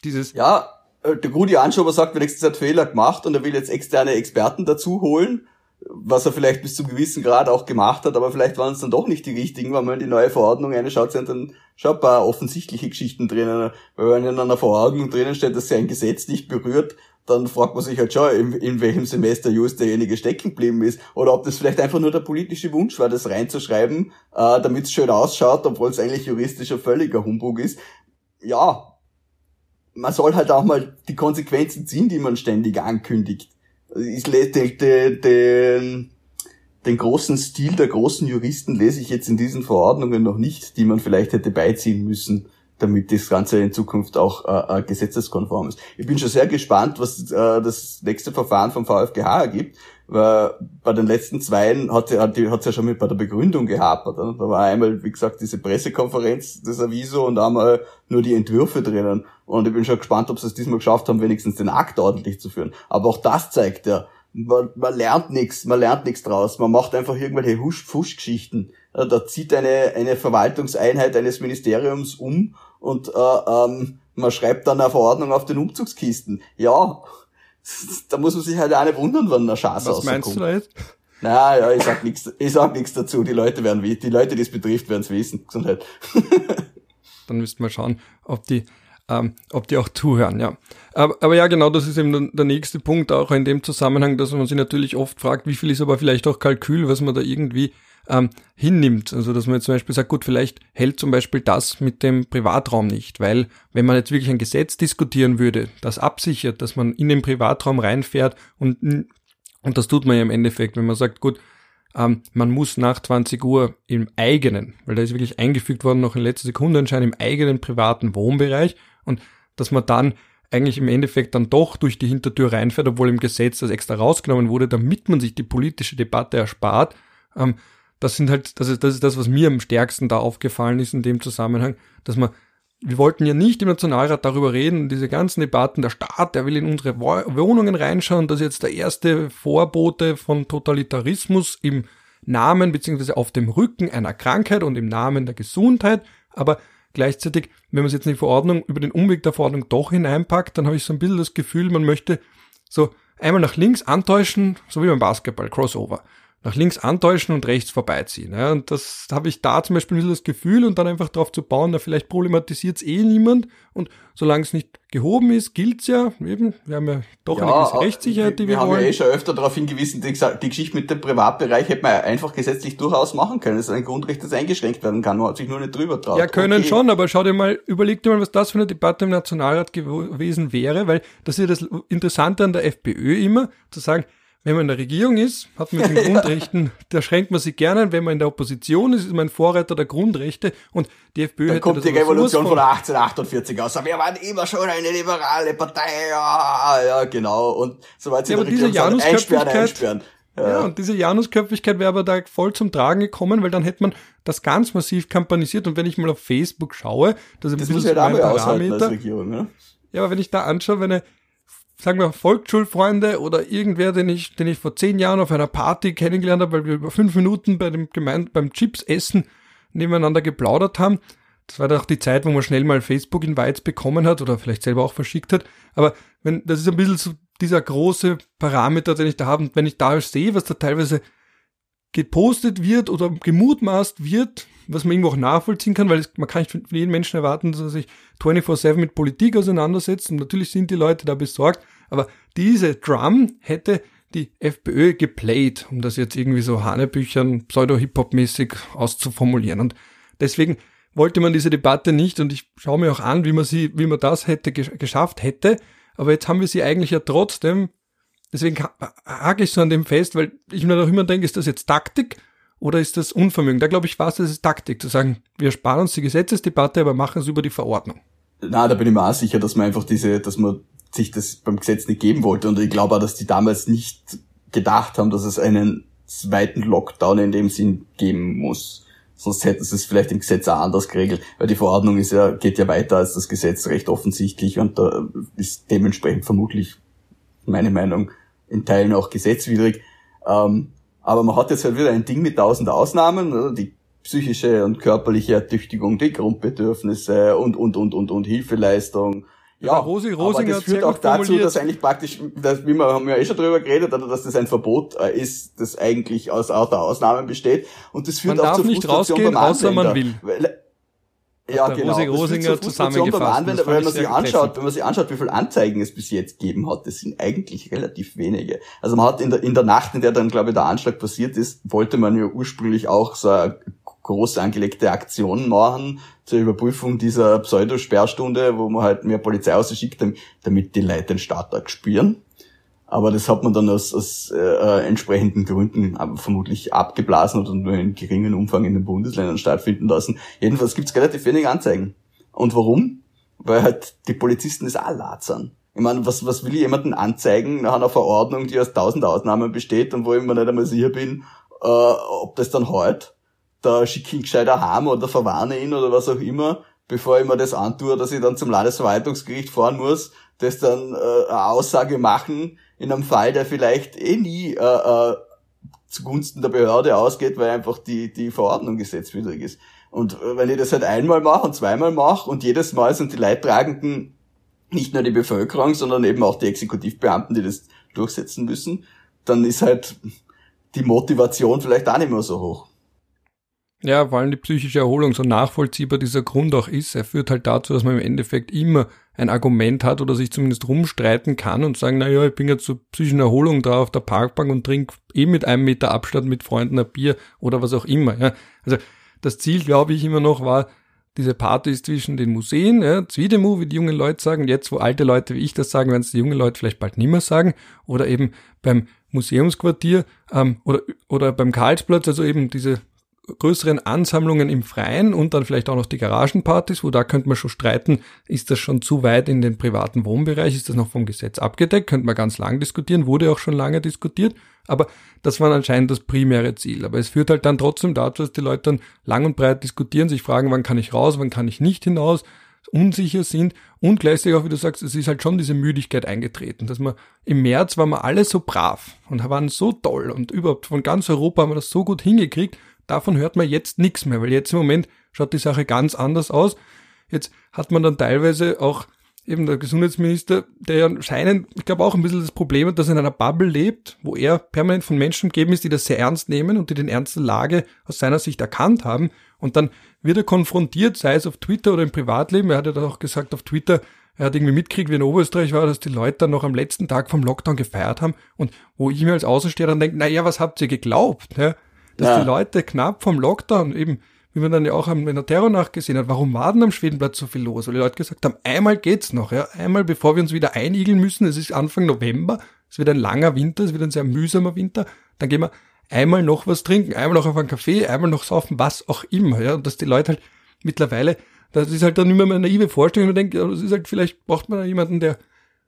S1: Dieses
S2: ja, äh, der Rudi Anschober sagt wenigstens, er hat Fehler gemacht und er will jetzt externe Experten dazu holen was er vielleicht bis zum gewissen Grad auch gemacht hat, aber vielleicht waren es dann doch nicht die richtigen, wenn man in die neue Verordnung eine schaut, sind dann schon ein paar offensichtliche Geschichten drinnen. Weil wenn in einer Verordnung drinnen steht, dass sie ein Gesetz nicht berührt, dann fragt man sich halt schon, in, in welchem Semester just derjenige stecken geblieben ist. Oder ob das vielleicht einfach nur der politische Wunsch war, das reinzuschreiben, äh, damit es schön ausschaut, obwohl es eigentlich juristischer völliger Humbug ist. Ja, man soll halt auch mal die Konsequenzen ziehen, die man ständig ankündigt ich lese den, den, den, großen Stil der großen Juristen lese ich jetzt in diesen Verordnungen noch nicht, die man vielleicht hätte beiziehen müssen, damit das Ganze in Zukunft auch äh, äh gesetzeskonform ist. Ich bin schon sehr gespannt, was äh, das nächste Verfahren vom VfGH ergibt, weil bei den letzten zweien hat es hat, hat's ja schon mit bei der Begründung gehapert. Da war einmal, wie gesagt, diese Pressekonferenz, das Aviso und einmal nur die Entwürfe drinnen. Und ich bin schon gespannt, ob sie es diesmal geschafft haben, wenigstens den Akt ordentlich zu führen. Aber auch das zeigt ja, man, man lernt nichts, man lernt nichts draus. Man macht einfach irgendwelche Husch-Fusch-Geschichten. Da zieht eine, eine Verwaltungseinheit eines Ministeriums um und äh, ähm, man schreibt dann eine Verordnung auf den Umzugskisten. Ja, da muss man sich halt auch nicht wundern, wenn eine Chance
S1: Was meinst du da jetzt?
S2: Na ja, ich sag nichts, ich sag nichts dazu. Die Leute werden, die Leute, die es betrifft, werden es wissen. Gesundheit.
S1: Dann müssten wir schauen, ob die, ähm, ob die auch zuhören, ja. Aber, aber ja, genau, das ist eben der, nächste Punkt auch in dem Zusammenhang, dass man sich natürlich oft fragt, wie viel ist aber vielleicht auch Kalkül, was man da irgendwie ähm, hinnimmt. Also dass man jetzt zum Beispiel sagt, gut, vielleicht hält zum Beispiel das mit dem Privatraum nicht, weil wenn man jetzt wirklich ein Gesetz diskutieren würde, das absichert, dass man in den Privatraum reinfährt und, und das tut man ja im Endeffekt, wenn man sagt, gut, ähm, man muss nach 20 Uhr im eigenen, weil da ist wirklich eingefügt worden, noch in letzter Sekunde anscheinend im eigenen privaten Wohnbereich und dass man dann eigentlich im Endeffekt dann doch durch die Hintertür reinfährt, obwohl im Gesetz das extra rausgenommen wurde, damit man sich die politische Debatte erspart, ähm, das sind halt, das ist, das ist das, was mir am stärksten da aufgefallen ist in dem Zusammenhang, dass man, wir wollten ja nicht im Nationalrat darüber reden, diese ganzen Debatten, der Staat, der will in unsere Wohnungen reinschauen, das ist jetzt der erste Vorbote von Totalitarismus im Namen beziehungsweise auf dem Rücken einer Krankheit und im Namen der Gesundheit, aber gleichzeitig, wenn man es jetzt in die Verordnung über den Umweg der Verordnung doch hineinpackt, dann habe ich so ein bisschen das Gefühl, man möchte so einmal nach links antäuschen, so wie beim Basketball, Crossover nach links antäuschen und rechts vorbeiziehen. Ja, und das habe ich da zum Beispiel ein bisschen das Gefühl und dann einfach darauf zu bauen, da vielleicht problematisiert es eh niemand und solange es nicht gehoben ist, gilt's ja. Eben, wir haben ja doch ja, eine gewisse Rechtssicherheit, die wir, wir
S2: haben
S1: wollen.
S2: ja eh schon öfter darauf hingewiesen, die, die, Geschichte mit dem Privatbereich hätte man einfach gesetzlich durchaus machen können. Das ist ein Grundrecht, das eingeschränkt werden kann. Man hat sich nur nicht drüber traut.
S1: Ja, können okay. schon, aber schau dir mal, überleg dir mal, was das für eine Debatte im Nationalrat gewesen wäre, weil das ist ja das Interessante an der FPÖ immer, zu sagen, wenn man in der Regierung ist, hat man mit den Grundrechten, da schränkt man sich gerne ein. Wenn man in der Opposition ist, ist man ein Vorreiter der Grundrechte. Und die FPÖ
S2: Dann
S1: hätte
S2: kommt
S1: das
S2: die Revolution von 1848 aus. Wir waren immer schon eine liberale Partei. Ja, ja genau. Und soweit sie
S1: Ja,
S2: in
S1: aber
S2: der
S1: diese
S2: Regierung sind, einsperren, einsperren.
S1: Ja, und diese Janusköpfigkeit wäre aber da voll zum Tragen gekommen, weil dann hätte man das ganz massiv kampanisiert. Und wenn ich mal auf Facebook schaue, das ist ein
S2: Das
S1: bisschen
S2: muss ja halt auch
S1: mein
S2: aushalten als
S1: Parameter.
S2: Regierung. Ne?
S1: Ja, aber wenn ich da anschaue, wenn eine, sagen wir, Volksschulfreunde oder irgendwer, den ich, den ich vor zehn Jahren auf einer Party kennengelernt habe, weil wir über fünf Minuten bei dem Gemeinde, beim Chips-Essen nebeneinander geplaudert haben. Das war doch die Zeit, wo man schnell mal Facebook-Invites bekommen hat oder vielleicht selber auch verschickt hat. Aber wenn, das ist ein bisschen so dieser große Parameter, den ich da habe. Und wenn ich da sehe, was da teilweise gepostet wird oder gemutmaßt wird, was man irgendwo auch nachvollziehen kann, weil es, man kann nicht von jedem Menschen erwarten, dass er sich 24-7 mit Politik auseinandersetzt und natürlich sind die Leute da besorgt, aber diese Drum hätte die FPÖ geplayt, um das jetzt irgendwie so Hanebüchern pseudo-Hip-Hop-mäßig auszuformulieren und deswegen wollte man diese Debatte nicht und ich schaue mir auch an, wie man sie, wie man das hätte gesch- geschafft hätte, aber jetzt haben wir sie eigentlich ja trotzdem Deswegen ha- hake ich so an dem fest, weil ich mir doch immer denke, ist das jetzt Taktik oder ist das Unvermögen? Da glaube ich fast, das ist Taktik, zu sagen, wir sparen uns die Gesetzesdebatte, aber machen es über die Verordnung.
S2: Na, da bin ich mir auch sicher, dass man einfach diese, dass man sich das beim Gesetz nicht geben wollte. Und ich glaube auch, dass die damals nicht gedacht haben, dass es einen zweiten Lockdown in dem Sinn geben muss. Sonst hätten sie es vielleicht im Gesetz auch anders geregelt, weil die Verordnung ist ja, geht ja weiter als das Gesetz recht offensichtlich und da ist dementsprechend vermutlich, meine Meinung, in Teilen auch gesetzwidrig. Ähm, aber man hat jetzt halt wieder ein Ding mit tausend Ausnahmen, die psychische und körperliche Ertüchtigung, die Grundbedürfnisse und, und, und, und, und Hilfeleistung.
S1: Ja, Rosi
S2: aber
S1: Rosinger
S2: das führt auch dazu,
S1: formuliert.
S2: dass eigentlich praktisch, dass, wie wir haben ja eh schon drüber geredet, oder, dass das ein Verbot äh, ist, das eigentlich aus lauter Ausnahmen besteht. Und das führt
S1: Man
S2: auch
S1: darf
S2: zur
S1: nicht
S2: Frustration
S1: rausgehen,
S2: beim
S1: außer man
S2: Anwender. Weil, ja, genau.
S1: Rosi
S2: Das führt
S1: Rosinger
S2: zur Frustration beim
S1: zusammengefasst.
S2: Anwender,
S1: Das
S2: weil man sich anschaut, wenn man sich anschaut, wie viele Anzeigen es bis jetzt gegeben hat, das sind eigentlich relativ wenige. Also man hat in der, in der Nacht, in der dann, glaube ich, der Anschlag passiert ist, wollte man ja ursprünglich auch so eine große angelegte Aktion machen zur Überprüfung dieser Pseudosperrstunde, wo man halt mehr Polizei ausschickt, damit die Leute den Starttag spüren. Aber das hat man dann aus, aus äh, entsprechenden Gründen vermutlich abgeblasen oder nur in geringen Umfang in den Bundesländern stattfinden lassen. Jedenfalls gibt es relativ wenig Anzeigen. Und warum? Weil halt die Polizisten das auch latern. Ich meine, was, was will ich jemanden anzeigen nach einer Verordnung, die aus tausend Ausnahmen besteht und wo ich mir nicht einmal sicher bin, äh, ob das dann halt, da schicke ich ihn gescheiter heim oder verwarne ihn oder was auch immer, bevor ich mir das antue, dass ich dann zum Landesverwaltungsgericht fahren muss, das dann äh, eine Aussage machen in einem Fall, der vielleicht eh nie äh, äh, zugunsten der Behörde ausgeht, weil einfach die, die Verordnung gesetzwidrig ist. Und äh, wenn ich das halt einmal mache und zweimal mache und jedes Mal sind die Leidtragenden nicht nur die Bevölkerung, sondern eben auch die Exekutivbeamten, die das durchsetzen müssen, dann ist halt die Motivation vielleicht auch nicht mehr so hoch.
S1: Ja, vor allem die psychische Erholung, so nachvollziehbar dieser Grund auch ist, er führt halt dazu, dass man im Endeffekt immer ein Argument hat oder sich zumindest rumstreiten kann und sagen, na ja, ich bin jetzt zur psychischen Erholung da auf der Parkbank und trinke eh mit einem Meter Abstand mit Freunden ein Bier oder was auch immer. Ja. Also das Ziel, glaube ich, immer noch war, diese Partys zwischen den Museen, ja, Zwiedemu, wie die jungen Leute sagen, jetzt wo alte Leute wie ich das sagen, werden es die jungen Leute vielleicht bald nicht mehr sagen, oder eben beim Museumsquartier ähm, oder, oder beim Karlsplatz, also eben diese größeren Ansammlungen im Freien und dann vielleicht auch noch die Garagenpartys, wo da könnte man schon streiten, ist das schon zu weit in den privaten Wohnbereich, ist das noch vom Gesetz abgedeckt, könnte man ganz lang diskutieren, wurde auch schon lange diskutiert, aber das war anscheinend das primäre Ziel. Aber es führt halt dann trotzdem dazu, dass die Leute dann lang und breit diskutieren, sich fragen, wann kann ich raus, wann kann ich nicht hinaus, unsicher sind und gleichzeitig auch, wie du sagst, es ist halt schon diese Müdigkeit eingetreten, dass man im März waren wir alle so brav und waren so toll und überhaupt von ganz Europa haben wir das so gut hingekriegt, davon hört man jetzt nichts mehr, weil jetzt im Moment schaut die Sache ganz anders aus. Jetzt hat man dann teilweise auch eben der Gesundheitsminister, der ja scheinen, ich glaube auch ein bisschen das Problem hat, dass er in einer Bubble lebt, wo er permanent von Menschen umgeben ist, die das sehr ernst nehmen und die den Ernst der Lage aus seiner Sicht erkannt haben. Und dann wird er konfrontiert, sei es auf Twitter oder im Privatleben. Er hat ja auch gesagt auf Twitter, er hat irgendwie mitgekriegt, wie in Oberösterreich war, dass die Leute dann noch am letzten Tag vom Lockdown gefeiert haben. Und wo ich mir als Außensteher dann denke, naja, was habt ihr geglaubt? Ja? Dass
S2: Ja.
S1: die Leute knapp vom Lockdown eben wie man dann ja auch am- in der Terrornacht gesehen hat, warum war denn am Schwedenplatz so viel los? Weil die Leute gesagt haben, einmal geht's noch, ja, einmal bevor wir uns wieder einigeln müssen, es ist Anfang November, es wird ein langer Winter, es wird ein sehr mühsamer Winter, dann gehen wir einmal noch was trinken, einmal noch auf einen Kaffee, einmal noch saufen, was auch immer, ja, und dass die Leute halt mittlerweile, das ist halt dann immer eine naive Vorstellung, man denkt, ja, das ist halt, vielleicht braucht man da jemanden, der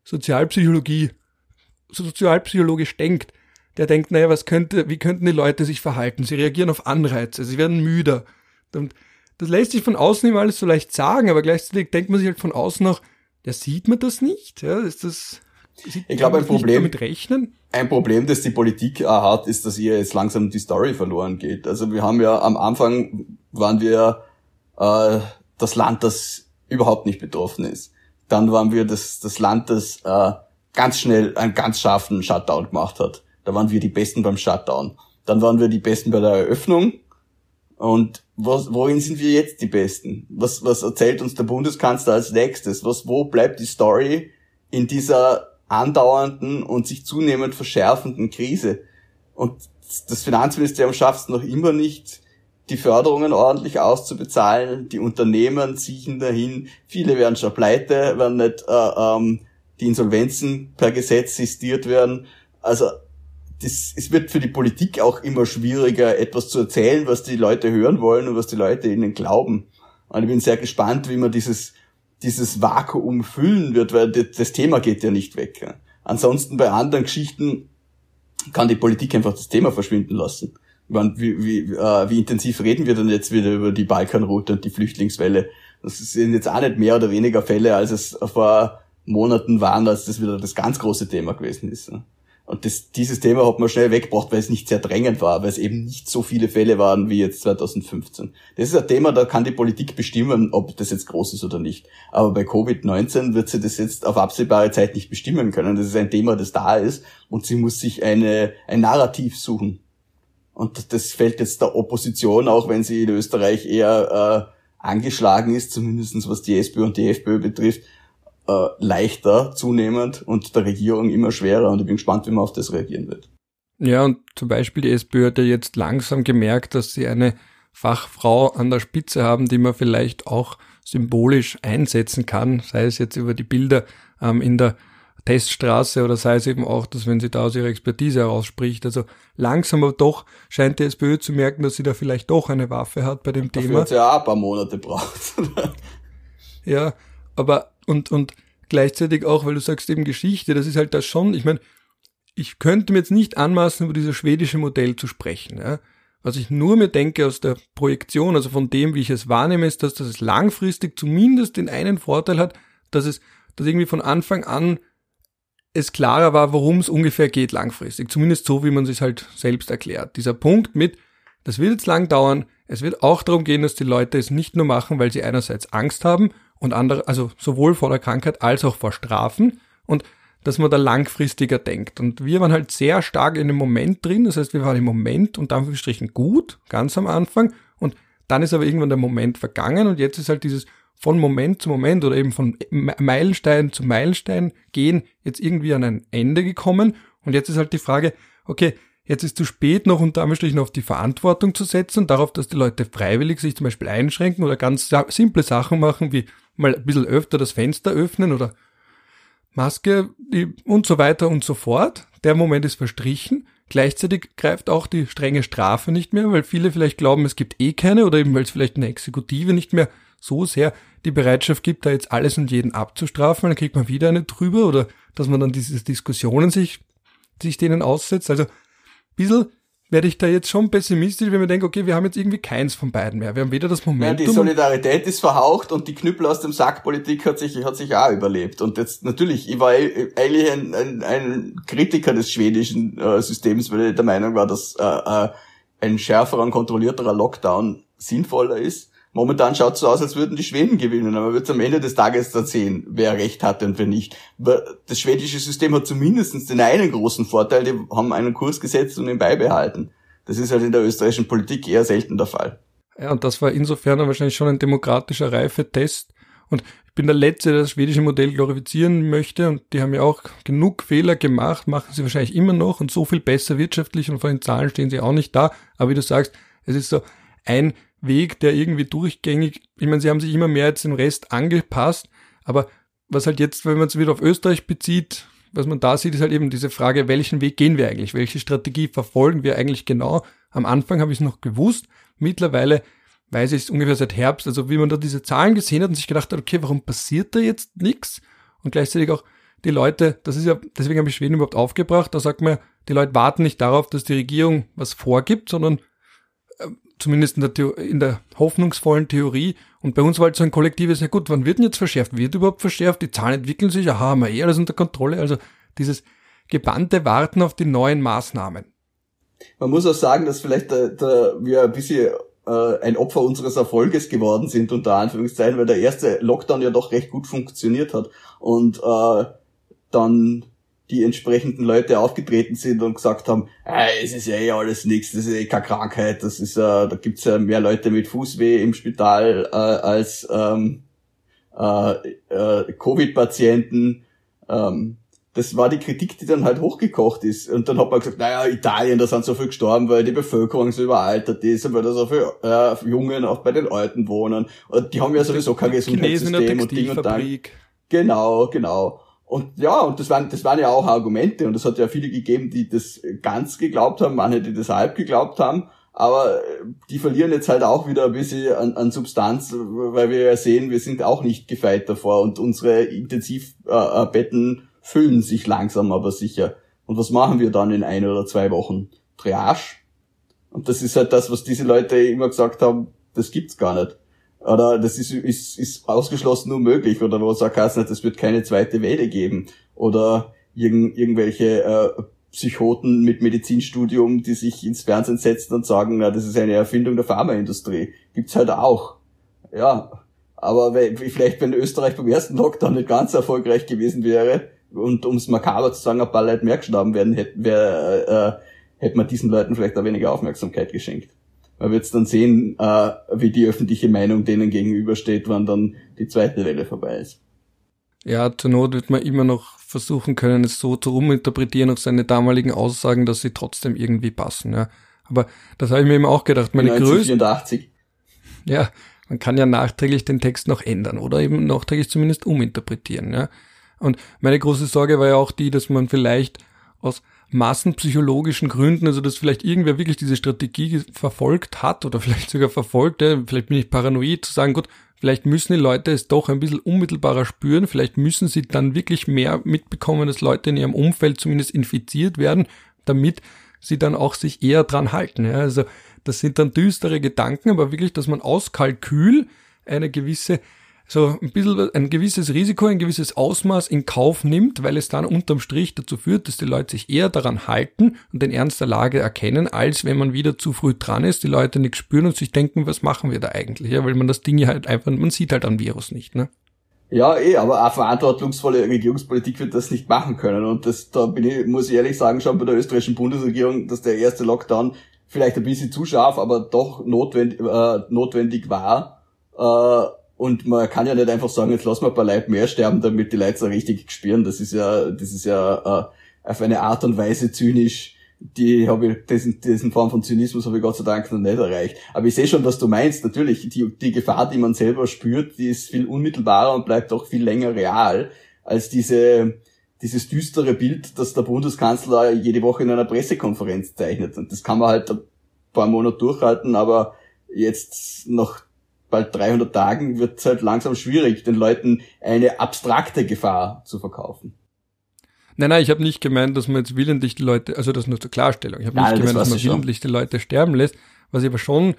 S1: Sozialpsychologie, sozialpsychologisch denkt, der denkt, naja, was könnte, wie könnten die Leute sich verhalten? Sie reagieren auf Anreize, sie werden müder. Und das lässt sich von außen immer alles so leicht sagen, aber gleichzeitig denkt man sich halt von außen noch, ja, sieht man das nicht? Ja, ist das,
S2: ich glaube, ein Problem, ein Problem, das die Politik auch hat, ist, dass ihr jetzt langsam die Story verloren geht. Also wir haben ja am Anfang waren wir äh, das Land, das überhaupt nicht betroffen ist. Dann waren wir das, das Land, das äh, ganz schnell einen ganz scharfen Shutdown gemacht hat. Da waren wir die Besten beim Shutdown. Dann waren wir die Besten bei der Eröffnung. Und was, wohin sind wir jetzt die Besten? Was, was erzählt uns der Bundeskanzler als nächstes? Was, wo bleibt die Story in dieser andauernden und sich zunehmend verschärfenden Krise? Und das Finanzministerium schafft es noch immer nicht, die Förderungen ordentlich auszubezahlen. Die Unternehmen ziehen dahin. Viele werden schon pleite, werden nicht äh, ähm, die Insolvenzen per Gesetz sistiert werden. Also das, es wird für die Politik auch immer schwieriger, etwas zu erzählen, was die Leute hören wollen und was die Leute ihnen glauben. Und ich bin sehr gespannt, wie man dieses, dieses Vakuum füllen wird, weil das Thema geht ja nicht weg. Ansonsten bei anderen Geschichten kann die Politik einfach das Thema verschwinden lassen. Meine, wie, wie, äh, wie intensiv reden wir denn jetzt wieder über die Balkanroute und die Flüchtlingswelle? Das sind jetzt auch nicht mehr oder weniger Fälle, als es vor Monaten waren, als das wieder das ganz große Thema gewesen ist. Und das, dieses Thema hat man schnell weggebracht, weil es nicht sehr drängend war, weil es eben nicht so viele Fälle waren wie jetzt 2015. Das ist ein Thema, da kann die Politik bestimmen, ob das jetzt groß ist oder nicht. Aber bei Covid-19 wird sie das jetzt auf absehbare Zeit nicht bestimmen können. Das ist ein Thema, das da ist und sie muss sich eine, ein Narrativ suchen. Und das fällt jetzt der Opposition, auch wenn sie in Österreich eher äh, angeschlagen ist, zumindestens was die SPÖ und die FPÖ betrifft, äh, leichter zunehmend und der Regierung immer schwerer und ich bin gespannt, wie man auf das reagieren wird.
S1: Ja, und zum Beispiel die SPÖ hat ja jetzt langsam gemerkt, dass sie eine Fachfrau an der Spitze haben, die man vielleicht auch symbolisch einsetzen kann, sei es jetzt über die Bilder ähm, in der Teststraße oder sei es eben auch, dass wenn sie da aus ihrer Expertise herausspricht. Also langsam aber doch scheint die SPÖ zu merken, dass sie da vielleicht doch eine Waffe hat bei dem Dafür Thema.
S2: Hat sie ja auch ein paar Monate braucht.
S1: ja, aber und, und gleichzeitig auch, weil du sagst eben Geschichte, das ist halt das schon, ich meine, ich könnte mir jetzt nicht anmaßen, über dieses schwedische Modell zu sprechen. Ja. Was ich nur mir denke aus der Projektion, also von dem, wie ich es wahrnehme, ist, dass das langfristig zumindest den einen Vorteil hat, dass es, dass irgendwie von Anfang an es klarer war, worum es ungefähr geht langfristig. Zumindest so, wie man sich halt selbst erklärt. Dieser Punkt mit, das wird jetzt lang dauern. Es wird auch darum gehen, dass die Leute es nicht nur machen, weil sie einerseits Angst haben und andere, also sowohl vor der Krankheit als auch vor Strafen und dass man da langfristiger denkt. Und wir waren halt sehr stark in dem Moment drin. Das heißt, wir waren im Moment und Anführungsstrichen gut, ganz am Anfang. Und dann ist aber irgendwann der Moment vergangen und jetzt ist halt dieses von Moment zu Moment oder eben von Meilenstein zu Meilenstein gehen jetzt irgendwie an ein Ende gekommen. Und jetzt ist halt die Frage, okay, jetzt ist zu spät noch unter Anführungsstrichen auf die Verantwortung zu setzen, darauf, dass die Leute freiwillig sich zum Beispiel einschränken oder ganz simple Sachen machen, wie mal ein bisschen öfter das Fenster öffnen oder Maske und so weiter und so fort. Der Moment ist verstrichen. Gleichzeitig greift auch die strenge Strafe nicht mehr, weil viele vielleicht glauben, es gibt eh keine oder eben weil es vielleicht eine Exekutive nicht mehr so sehr die Bereitschaft gibt, da jetzt alles und jeden abzustrafen, dann kriegt man wieder eine drüber oder dass man dann diese Diskussionen sich, sich denen aussetzt. Also bisschen werde ich da jetzt schon pessimistisch, wenn man denkt, okay, wir haben jetzt irgendwie keins von beiden mehr. Wir haben weder das Moment.
S2: Ja, die Solidarität ist verhaucht und die Knüppel aus dem Sackpolitik hat sich, hat sich auch überlebt. Und jetzt natürlich, ich war eigentlich ein, ein, ein Kritiker des schwedischen äh, Systems, weil ich der Meinung war, dass äh, äh, ein schärferer und kontrollierterer Lockdown sinnvoller ist. Momentan schaut es so aus, als würden die Schweden gewinnen, aber man wird am Ende des Tages dann sehen, wer recht hatte und wer nicht. Das schwedische System hat zumindest den einen großen Vorteil, die haben einen Kurs gesetzt und ihn beibehalten. Das ist halt in der österreichischen Politik eher selten der Fall.
S1: Ja, und das war insofern wahrscheinlich schon ein demokratischer Reifetest. Und ich bin der Letzte, der das schwedische Modell glorifizieren möchte. Und die haben ja auch genug Fehler gemacht, machen sie wahrscheinlich immer noch und so viel besser wirtschaftlich und von den Zahlen stehen sie auch nicht da. Aber wie du sagst, es ist so ein Weg, der irgendwie durchgängig, ich meine, sie haben sich immer mehr jetzt den Rest angepasst, aber was halt jetzt, wenn man es wieder auf Österreich bezieht, was man da sieht, ist halt eben diese Frage, welchen Weg gehen wir eigentlich? Welche Strategie verfolgen wir eigentlich genau? Am Anfang habe ich es noch gewusst. Mittlerweile weiß ich es ungefähr seit Herbst. Also wie man da diese Zahlen gesehen hat und sich gedacht hat, okay, warum passiert da jetzt nichts? Und gleichzeitig auch die Leute, das ist ja, deswegen habe ich Schweden überhaupt aufgebracht, da sagt man, die Leute warten nicht darauf, dass die Regierung was vorgibt, sondern äh, zumindest in der, Theo in der hoffnungsvollen Theorie. Und bei uns war halt so ein kollektives, ja gut, wann wird denn jetzt verschärft? Wird überhaupt verschärft? Die Zahlen entwickeln sich, aha, haben wir eh alles unter Kontrolle. Also dieses gebannte Warten auf die neuen Maßnahmen.
S2: Man muss auch sagen, dass vielleicht da, da wir ein bisschen äh, ein Opfer unseres Erfolges geworden sind, unter Anführungszeichen, weil der erste Lockdown ja doch recht gut funktioniert hat. Und äh, dann die entsprechenden Leute aufgetreten sind und gesagt haben, hey, es ist ja eh alles nichts, das ist eh keine Krankheit, das ist, äh, da gibt's ja mehr Leute mit Fußweh im Spital äh, als ähm, äh, äh, Covid-Patienten. Ähm, das war die Kritik, die dann halt hochgekocht ist. Und dann hat man gesagt, naja, Italien, da sind so viel gestorben, weil die Bevölkerung so überaltert ist und weil da so viele äh, Jungen auch bei den Alten wohnen. Und die haben ja sowieso kein Gesundheitssystem und Ding und dann. Genau, genau. Und ja, und das waren, das waren ja auch Argumente und es hat ja viele gegeben, die das ganz geglaubt haben, manche, die das halb geglaubt haben, aber die verlieren jetzt halt auch wieder ein bisschen an, an Substanz, weil wir ja sehen, wir sind auch nicht gefeit davor und unsere Intensivbetten füllen sich langsam aber sicher. Und was machen wir dann in ein oder zwei Wochen? Triage? Und das ist halt das, was diese Leute immer gesagt haben, das gibt's gar nicht oder das ist, ist, ist ausgeschlossen nur möglich, oder wo sagt Kassner, es wird keine zweite Welle geben, oder irgend, irgendwelche äh, Psychoten mit Medizinstudium, die sich ins Fernsehen setzen und sagen, na, das ist eine Erfindung der Pharmaindustrie. Gibt's halt auch. Ja, aber vielleicht, wenn Österreich beim ersten Lockdown nicht ganz erfolgreich gewesen wäre, und ums makaber zu sagen, ein paar Leute mehr gestorben werden, hätte, wär, äh, hätte man diesen Leuten vielleicht auch weniger Aufmerksamkeit geschenkt. Man wird dann sehen, äh, wie die öffentliche Meinung denen gegenübersteht, wann dann die zweite Welle vorbei ist.
S1: Ja, zur Not wird man immer noch versuchen können, es so zu uminterpretieren auf seine damaligen Aussagen, dass sie trotzdem irgendwie passen. Ja. Aber das habe ich mir eben auch gedacht. Meine
S2: 1984.
S1: Ja, man kann ja nachträglich den Text noch ändern oder eben nachträglich zumindest uminterpretieren. Ja. Und meine große Sorge war ja auch die, dass man vielleicht aus massenpsychologischen Gründen, also dass vielleicht irgendwer wirklich diese Strategie verfolgt hat oder vielleicht sogar verfolgt, ja, vielleicht bin ich paranoid zu sagen, gut, vielleicht müssen die Leute es doch ein bisschen unmittelbarer spüren, vielleicht müssen sie dann wirklich mehr mitbekommen, dass Leute in ihrem Umfeld zumindest infiziert werden, damit sie dann auch sich eher dran halten. Ja. Also das sind dann düstere Gedanken, aber wirklich, dass man aus Kalkül eine gewisse so ein bisschen ein gewisses Risiko, ein gewisses Ausmaß in Kauf nimmt, weil es dann unterm Strich dazu führt, dass die Leute sich eher daran halten und den Ernst der Lage erkennen, als wenn man wieder zu früh dran ist, die Leute nichts spüren und sich denken, was machen wir da eigentlich? Ja, weil man das Ding halt einfach, man sieht halt ein Virus nicht, ne?
S2: Ja, eh, aber eine verantwortungsvolle Regierungspolitik wird das nicht machen können. Und das, da bin ich, muss ich ehrlich sagen, schon bei der österreichischen Bundesregierung, dass der erste Lockdown vielleicht ein bisschen zu scharf, aber doch notwendig, äh, notwendig war. Äh, und man kann ja nicht einfach sagen, jetzt lassen wir ein paar Leute mehr sterben, damit die Leute so richtig spüren. Das ist ja, das ist ja äh, auf eine Art und Weise zynisch. Die habe ich, diesen, diesen Form von Zynismus habe ich Gott sei Dank noch nicht erreicht. Aber ich sehe schon, was du meinst. Natürlich, die, die Gefahr, die man selber spürt, die ist viel unmittelbarer und bleibt auch viel länger real als diese, dieses düstere Bild, das der Bundeskanzler jede Woche in einer Pressekonferenz zeichnet. Und das kann man halt ein paar Monate durchhalten, aber jetzt noch bald 300 Tagen wird es halt langsam schwierig, den Leuten eine abstrakte Gefahr zu verkaufen.
S1: Nein, nein, ich habe nicht gemeint, dass man jetzt willentlich die Leute, also das nur zur Klarstellung, ich habe nicht gemeint, dass man willentlich die Leute sterben lässt, was ich aber schon,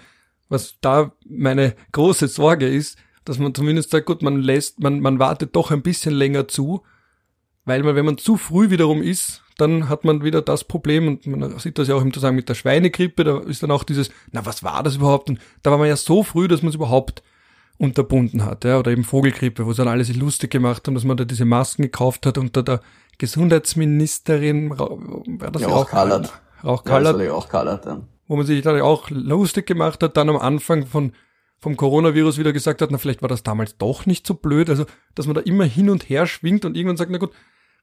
S1: was da meine große Sorge ist, dass man zumindest sagt, gut, man lässt, man, man wartet doch ein bisschen länger zu, weil man, wenn man zu früh wiederum ist, dann hat man wieder das Problem, und man sieht das ja auch im Zusammenhang mit der Schweinegrippe, da ist dann auch dieses, na, was war das überhaupt? Und da war man ja so früh, dass man es überhaupt unterbunden hat, ja, oder eben Vogelgrippe, wo dann alle sich lustig gemacht haben, dass man da diese Masken gekauft hat unter der Gesundheitsministerin,
S2: war das ja, auch Kallert.
S1: Auch Kallert.
S2: Ja, auch Kallert, ja.
S1: Wo man sich dann auch lustig gemacht hat, dann am Anfang von, vom Coronavirus wieder gesagt hat, na, vielleicht war das damals doch nicht so blöd, also, dass man da immer hin und her schwingt und irgendwann sagt, na gut,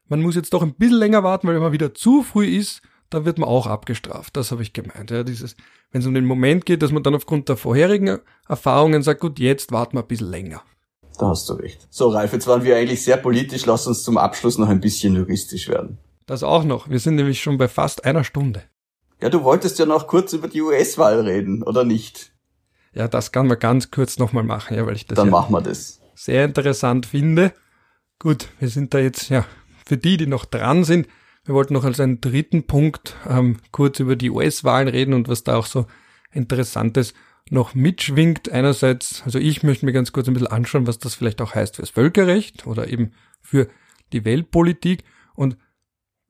S1: man muss jetzt doch ein bisschen länger warten, weil wenn man wieder zu früh ist, dann wird man auch abgestraft. Das habe ich gemeint. Ja, dieses, wenn es um den Moment geht, dass man dann aufgrund der vorherigen Erfahrungen sagt, gut, jetzt warten wir ein bisschen länger.
S2: da hast du recht. So, Ralf, jetzt waren wir eigentlich sehr politisch. Lass uns zum Abschluss noch ein bisschen juristisch werden.
S1: Das auch noch. Wir sind nämlich schon bei fast einer Stunde.
S2: Ja, du wolltest ja noch kurz über die US-Wahl reden, oder nicht?
S1: Ja, das kann man ganz kurz nochmal machen, ja, weil ich das
S2: Dann
S1: ja
S2: machen wir das.
S1: sehr interessant finde. Gut, wir sind da jetzt, ja, für die, die noch dran sind, wir wollten noch als einen dritten Punkt ähm, kurz über die US-Wahlen reden und was da auch so Interessantes noch mitschwingt. Einerseits, also ich möchte mir ganz kurz ein bisschen anschauen, was das vielleicht auch heißt fürs Völkerrecht oder eben für die Weltpolitik. Und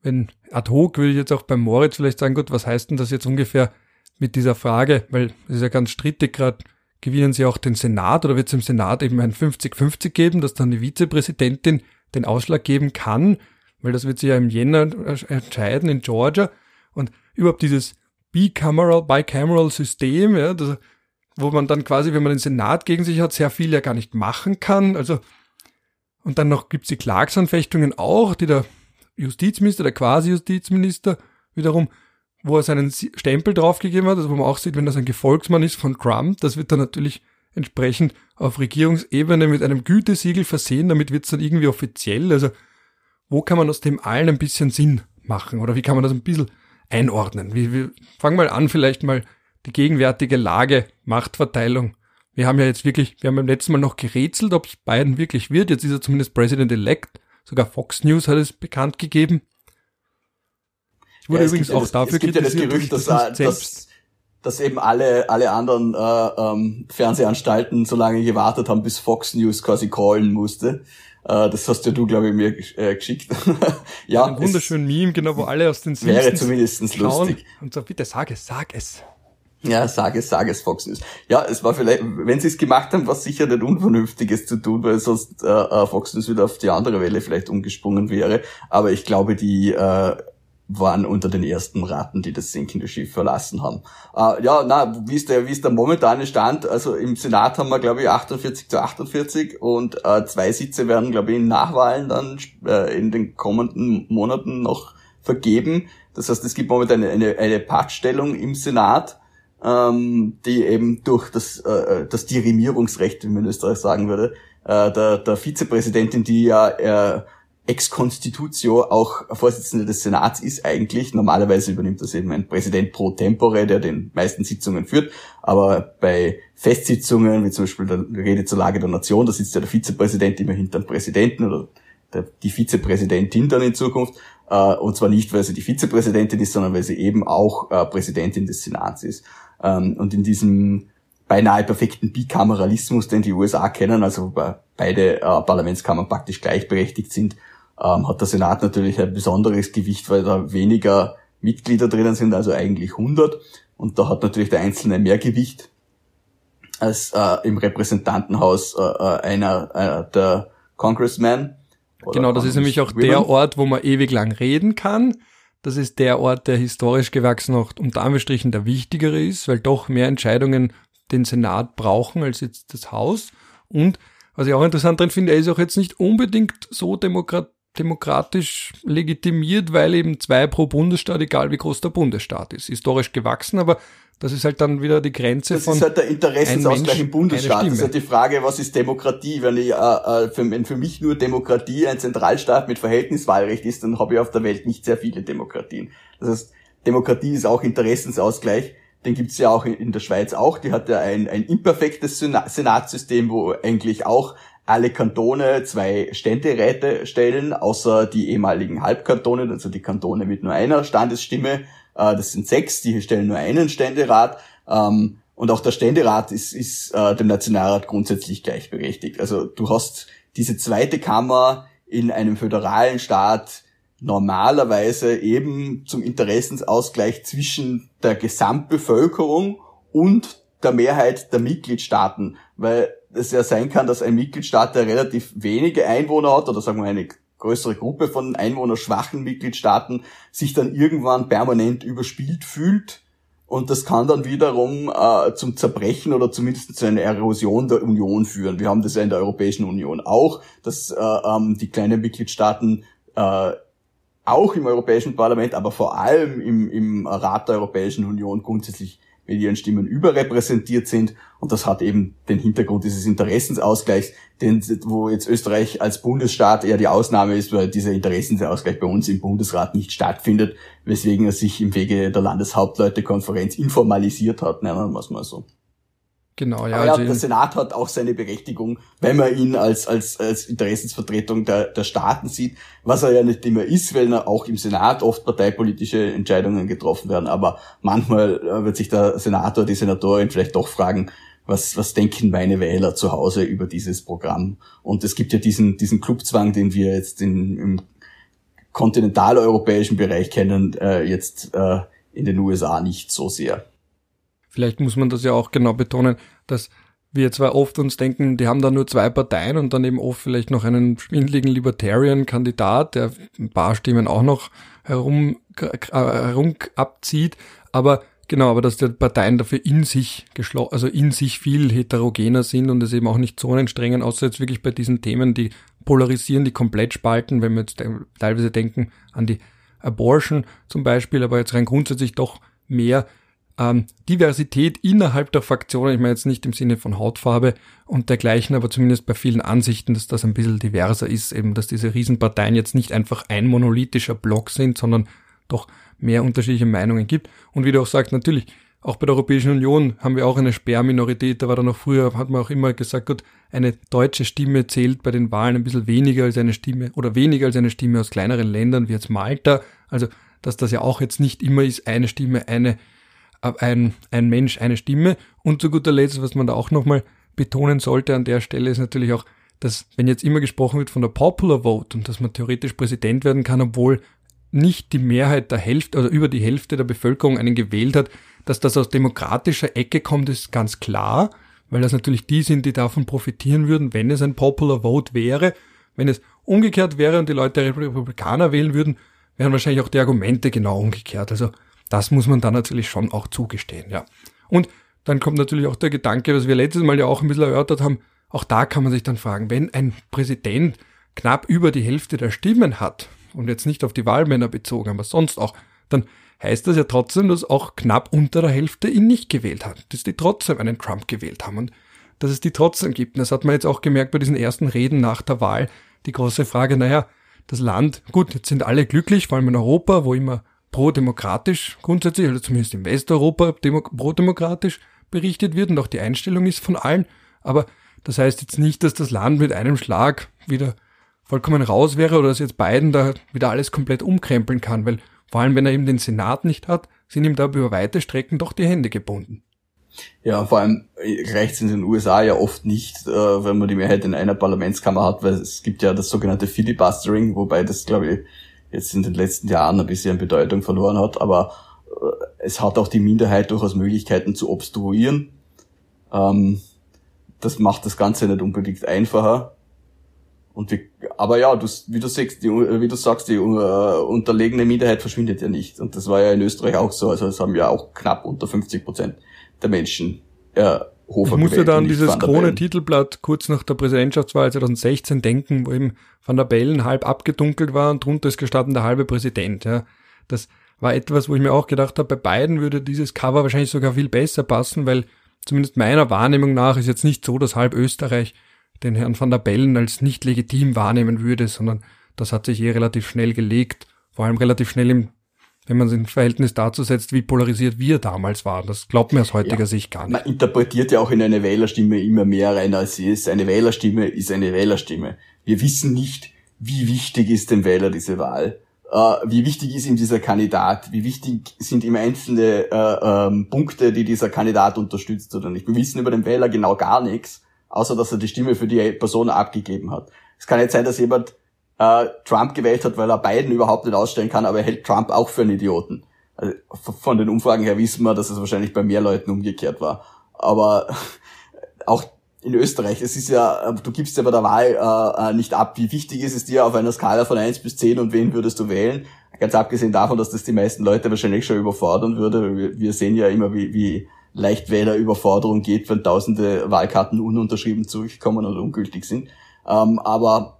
S1: wenn ad hoc würde ich jetzt auch beim Moritz vielleicht sagen, gut, was heißt denn das jetzt ungefähr mit dieser Frage? Weil es ist ja ganz strittig gerade, gewinnen sie auch den Senat oder wird es im Senat eben ein 50-50 geben, dass dann die Vizepräsidentin den Ausschlag geben kann? weil das wird sich ja im Jänner entscheiden in Georgia und überhaupt dieses bicameral, bicameral System, ja, das, wo man dann quasi, wenn man den Senat gegen sich hat, sehr viel ja gar nicht machen kann. Also und dann noch gibt's die Klagsanfechtungen auch, die der Justizminister, der Quasi-Justizminister wiederum, wo er seinen Stempel draufgegeben hat, also wo man auch sieht, wenn das ein Gefolgsmann ist von Trump, das wird dann natürlich entsprechend auf Regierungsebene mit einem Gütesiegel versehen, damit wird's dann irgendwie offiziell. Also wo kann man aus dem allen ein bisschen Sinn machen oder wie kann man das ein bisschen einordnen? Wie, wie, fang mal an, vielleicht mal die gegenwärtige Lage, Machtverteilung. Wir haben ja jetzt wirklich, wir haben beim letzten Mal noch gerätselt, ob es Biden wirklich wird. Jetzt ist er zumindest President-elect. Sogar Fox News hat es bekannt gegeben.
S2: Ich wurde ja, übrigens auch das, dafür es gibt kritisiert, ja das Gerücht, dass, dass, dass eben alle, alle anderen äh, ähm, Fernsehanstalten so lange gewartet haben, bis Fox News quasi callen musste. Äh, das hast ja du, glaube ich, mir äh, geschickt.
S1: ja, ein wunderschönen Meme, genau, wo alle aus den
S2: Simpsons Wäre zumindest lustig.
S1: Und so, bitte sag es, sag es.
S2: Ja, sag es, sag es, Fox News. Ja, es war vielleicht, wenn sie es gemacht haben, war es sicher nicht Unvernünftiges zu tun, weil sonst äh, äh, Fox News wieder auf die andere Welle vielleicht umgesprungen wäre. Aber ich glaube, die äh, waren unter den ersten Raten, die das sinkende Schiff verlassen haben. Äh, ja, na, wie ist der, wie ist der momentane Stand? Also im Senat haben wir, glaube ich, 48 zu 48 und äh, zwei Sitze werden, glaube ich, in Nachwahlen dann äh, in den kommenden Monaten noch vergeben. Das heißt, es gibt momentan eine, eine, eine Pattstellung im Senat, ähm, die eben durch das, äh, das Dirimierungsrecht, wie man in Österreich sagen würde, äh, der, der Vizepräsidentin, die ja äh, ex Constitutio auch Vorsitzende des Senats ist eigentlich. Normalerweise übernimmt das eben ein Präsident pro tempore, der den meisten Sitzungen führt. Aber bei Festsitzungen, wie zum Beispiel der Rede zur Lage der Nation, da sitzt ja der Vizepräsident immer hinter dem Präsidenten oder der, die Vizepräsidentin dann in Zukunft. Äh, und zwar nicht, weil sie die Vizepräsidentin ist, sondern weil sie eben auch äh, Präsidentin des Senats ist. Ähm, und in diesem beinahe perfekten Bikameralismus, den die USA kennen, also beide äh, Parlamentskammern praktisch gleichberechtigt sind, ähm, hat der Senat natürlich ein besonderes Gewicht, weil da weniger Mitglieder drinnen sind, also eigentlich 100. Und da hat natürlich der Einzelne mehr Gewicht als äh, im Repräsentantenhaus äh, äh einer äh, der Congressman.
S1: Genau, das ist nämlich auch der Ort, wo man ewig lang reden kann. Das ist der Ort, der historisch gewachsen noch unter Anführungsstrichen der wichtigere ist, weil doch mehr Entscheidungen den Senat brauchen als jetzt das Haus. Und was ich auch interessant drin finde, er ist auch jetzt nicht unbedingt so demokrat demokratisch legitimiert, weil eben zwei pro Bundesstaat, egal wie groß der Bundesstaat ist. Historisch gewachsen, aber das ist halt dann wieder die Grenze
S2: das
S1: von.
S2: Das ist halt der Interessensausgleich im Bundesstaat. Das ist halt die Frage, was ist Demokratie? Wenn, ich, äh, äh, für, wenn für mich nur Demokratie ein Zentralstaat mit Verhältniswahlrecht ist, dann habe ich auf der Welt nicht sehr viele Demokratien. Das heißt, Demokratie ist auch Interessensausgleich. Den gibt's ja auch in der Schweiz auch. Die hat ja ein, ein imperfektes Senatssystem, wo eigentlich auch alle Kantone zwei Ständeräte stellen, außer die ehemaligen Halbkantone, also die Kantone mit nur einer Standesstimme. Äh, das sind sechs, die stellen nur einen Ständerat. Ähm, und auch der Ständerat ist, ist äh, dem Nationalrat grundsätzlich gleichberechtigt. Also du hast diese zweite Kammer in einem föderalen Staat normalerweise eben zum Interessensausgleich zwischen der Gesamtbevölkerung und der Mehrheit der Mitgliedstaaten, weil es ja sein kann, dass ein Mitgliedstaat, der relativ wenige Einwohner hat, oder sagen wir eine größere Gruppe von einwohnerschwachen Mitgliedstaaten, sich dann irgendwann permanent überspielt fühlt. Und das kann dann wiederum äh, zum Zerbrechen oder zumindest zu einer Erosion der Union führen. Wir haben das ja in der Europäischen Union auch, dass äh, ähm, die kleinen Mitgliedstaaten äh, auch im Europäischen Parlament, aber vor allem im, im Rat der Europäischen Union grundsätzlich mit ihren Stimmen überrepräsentiert sind. Und das hat eben den Hintergrund dieses Interessensausgleichs, den, wo jetzt Österreich als Bundesstaat eher die Ausnahme ist, weil dieser Interessensausgleich bei uns im Bundesrat nicht stattfindet, weswegen er sich im Wege der Landeshauptleutekonferenz informalisiert hat, nennen wir es mal so.
S1: Genau, ja.
S2: Aber ja, also der Senat hat auch seine Berechtigung, wenn man ihn als, als, als Interessensvertretung der, der Staaten sieht, was er ja nicht immer ist, weil auch im Senat oft parteipolitische Entscheidungen getroffen werden. Aber manchmal äh, wird sich der Senator, die Senatorin vielleicht doch fragen, was, was denken meine Wähler zu Hause über dieses Programm? Und es gibt ja diesen, diesen Clubzwang, den wir jetzt in, im kontinentaleuropäischen Bereich kennen, äh, jetzt äh, in den USA nicht so sehr.
S1: Vielleicht muss man das ja auch genau betonen, dass wir zwar oft uns denken, die haben da nur zwei Parteien und dann eben oft vielleicht noch einen schwindligen Libertarian-Kandidat, der ein paar Stimmen auch noch herum, äh, herum abzieht, aber genau, aber dass die Parteien dafür in sich geschlossen, also in sich viel heterogener sind und es eben auch nicht so einen strengen, außer jetzt wirklich bei diesen Themen, die polarisieren, die komplett spalten, wenn wir jetzt teilweise denken an die Abortion zum Beispiel, aber jetzt rein grundsätzlich doch mehr ähm, Diversität innerhalb der Fraktionen, ich meine jetzt nicht im Sinne von Hautfarbe und dergleichen, aber zumindest bei vielen Ansichten, dass das ein bisschen diverser ist, eben dass diese Riesenparteien jetzt nicht einfach ein monolithischer Block sind, sondern doch mehr unterschiedliche Meinungen gibt. Und wie du auch sagst, natürlich, auch bei der Europäischen Union haben wir auch eine Sperrminorität, da war dann noch früher, hat man auch immer gesagt, gut, eine deutsche Stimme zählt bei den Wahlen ein bisschen weniger als eine Stimme oder weniger als eine Stimme aus kleineren Ländern wie jetzt Malta. Also, dass das ja auch jetzt nicht immer ist, eine Stimme, eine ein, ein Mensch, eine Stimme. Und zu guter Letzt, was man da auch nochmal betonen sollte an der Stelle, ist natürlich auch, dass wenn jetzt immer gesprochen wird von der Popular Vote und dass man theoretisch Präsident werden kann, obwohl nicht die Mehrheit der Hälfte oder über die Hälfte der Bevölkerung einen gewählt hat, dass das aus demokratischer Ecke kommt, ist ganz klar, weil das natürlich die sind, die davon profitieren würden, wenn es ein Popular Vote wäre. Wenn es umgekehrt wäre und die Leute Republikaner wählen würden, wären wahrscheinlich auch die Argumente genau umgekehrt. Also das muss man dann natürlich schon auch zugestehen, ja. Und dann kommt natürlich auch der Gedanke, was wir letztes Mal ja auch ein bisschen erörtert haben, auch da kann man sich dann fragen, wenn ein Präsident knapp über die Hälfte der Stimmen hat, und jetzt nicht auf die Wahlmänner bezogen, aber sonst auch, dann heißt das ja trotzdem, dass auch knapp unter der Hälfte ihn nicht gewählt hat, dass die trotzdem einen Trump gewählt haben und dass es die trotzdem gibt. Und das hat man jetzt auch gemerkt bei diesen ersten Reden nach der Wahl. Die große Frage, naja, das Land, gut, jetzt sind alle glücklich, vor allem in Europa, wo immer pro-demokratisch grundsätzlich, also zumindest in Westeuropa pro-demokratisch berichtet wird und auch die Einstellung ist von allen. Aber das heißt jetzt nicht, dass das Land mit einem Schlag wieder vollkommen raus wäre oder dass jetzt Biden da wieder alles komplett umkrempeln kann, weil vor allem wenn er eben den Senat nicht hat, sind ihm da über weite Strecken doch die Hände gebunden.
S2: Ja, vor allem reicht es in den USA ja oft nicht, äh, wenn man die Mehrheit in einer Parlamentskammer hat, weil es gibt ja das sogenannte Filibustering, wobei das, glaube ich, jetzt in den letzten Jahren ein bisschen Bedeutung verloren hat, aber äh, es hat auch die Minderheit durchaus Möglichkeiten zu obstruieren. Ähm, das macht das Ganze nicht unbedingt einfacher. Und wir, aber ja, du, wie du sagst, die, wie du sagst, die uh, unterlegene Minderheit verschwindet ja nicht. Und das war ja in Österreich auch so. Also es haben ja auch knapp unter 50 Prozent der Menschen äh,
S1: Hofer Ich musste da an dieses Krone-Titelblatt kurz nach der Präsidentschaftswahl 2016 denken, wo eben Van der Bellen halb abgedunkelt war und drunter ist gestanden der halbe Präsident. Ja. Das war etwas, wo ich mir auch gedacht habe, bei beiden würde dieses Cover wahrscheinlich sogar viel besser passen, weil zumindest meiner Wahrnehmung nach ist jetzt nicht so, dass halb Österreich den Herrn Van der Bellen als nicht legitim wahrnehmen würde, sondern das hat sich eh relativ schnell gelegt, vor allem relativ schnell im wenn man es in Verhältnis dazu setzt, wie polarisiert wir damals waren. Das glaubt mir aus heutiger ja, Sicht gar nicht.
S2: Man interpretiert ja auch in eine Wählerstimme immer mehr rein, als sie ist. Eine Wählerstimme ist eine Wählerstimme. Wir wissen nicht, wie wichtig ist dem Wähler diese Wahl. Uh, wie wichtig ist ihm dieser Kandidat? Wie wichtig sind ihm einzelne uh, ähm, Punkte, die dieser Kandidat unterstützt oder nicht? Wir wissen über den Wähler genau gar nichts, außer dass er die Stimme für die Person abgegeben hat. Es kann jetzt sein, dass jemand äh, Trump gewählt hat, weil er Biden überhaupt nicht ausstellen kann, aber er hält Trump auch für einen Idioten. Also von den Umfragen her wissen wir, dass es wahrscheinlich bei mehr Leuten umgekehrt war. Aber auch in Österreich, es ist ja, du gibst ja bei der Wahl äh, äh, nicht ab, wie wichtig ist es dir auf einer Skala von eins bis zehn und wen würdest du wählen. Ganz abgesehen davon, dass das die meisten Leute wahrscheinlich schon überfordern würde. Wir, sehen ja immer, wie, wie leicht Wählerüberforderung geht, wenn tausende Wahlkarten ununterschrieben zurückkommen oder ungültig sind. Ähm, aber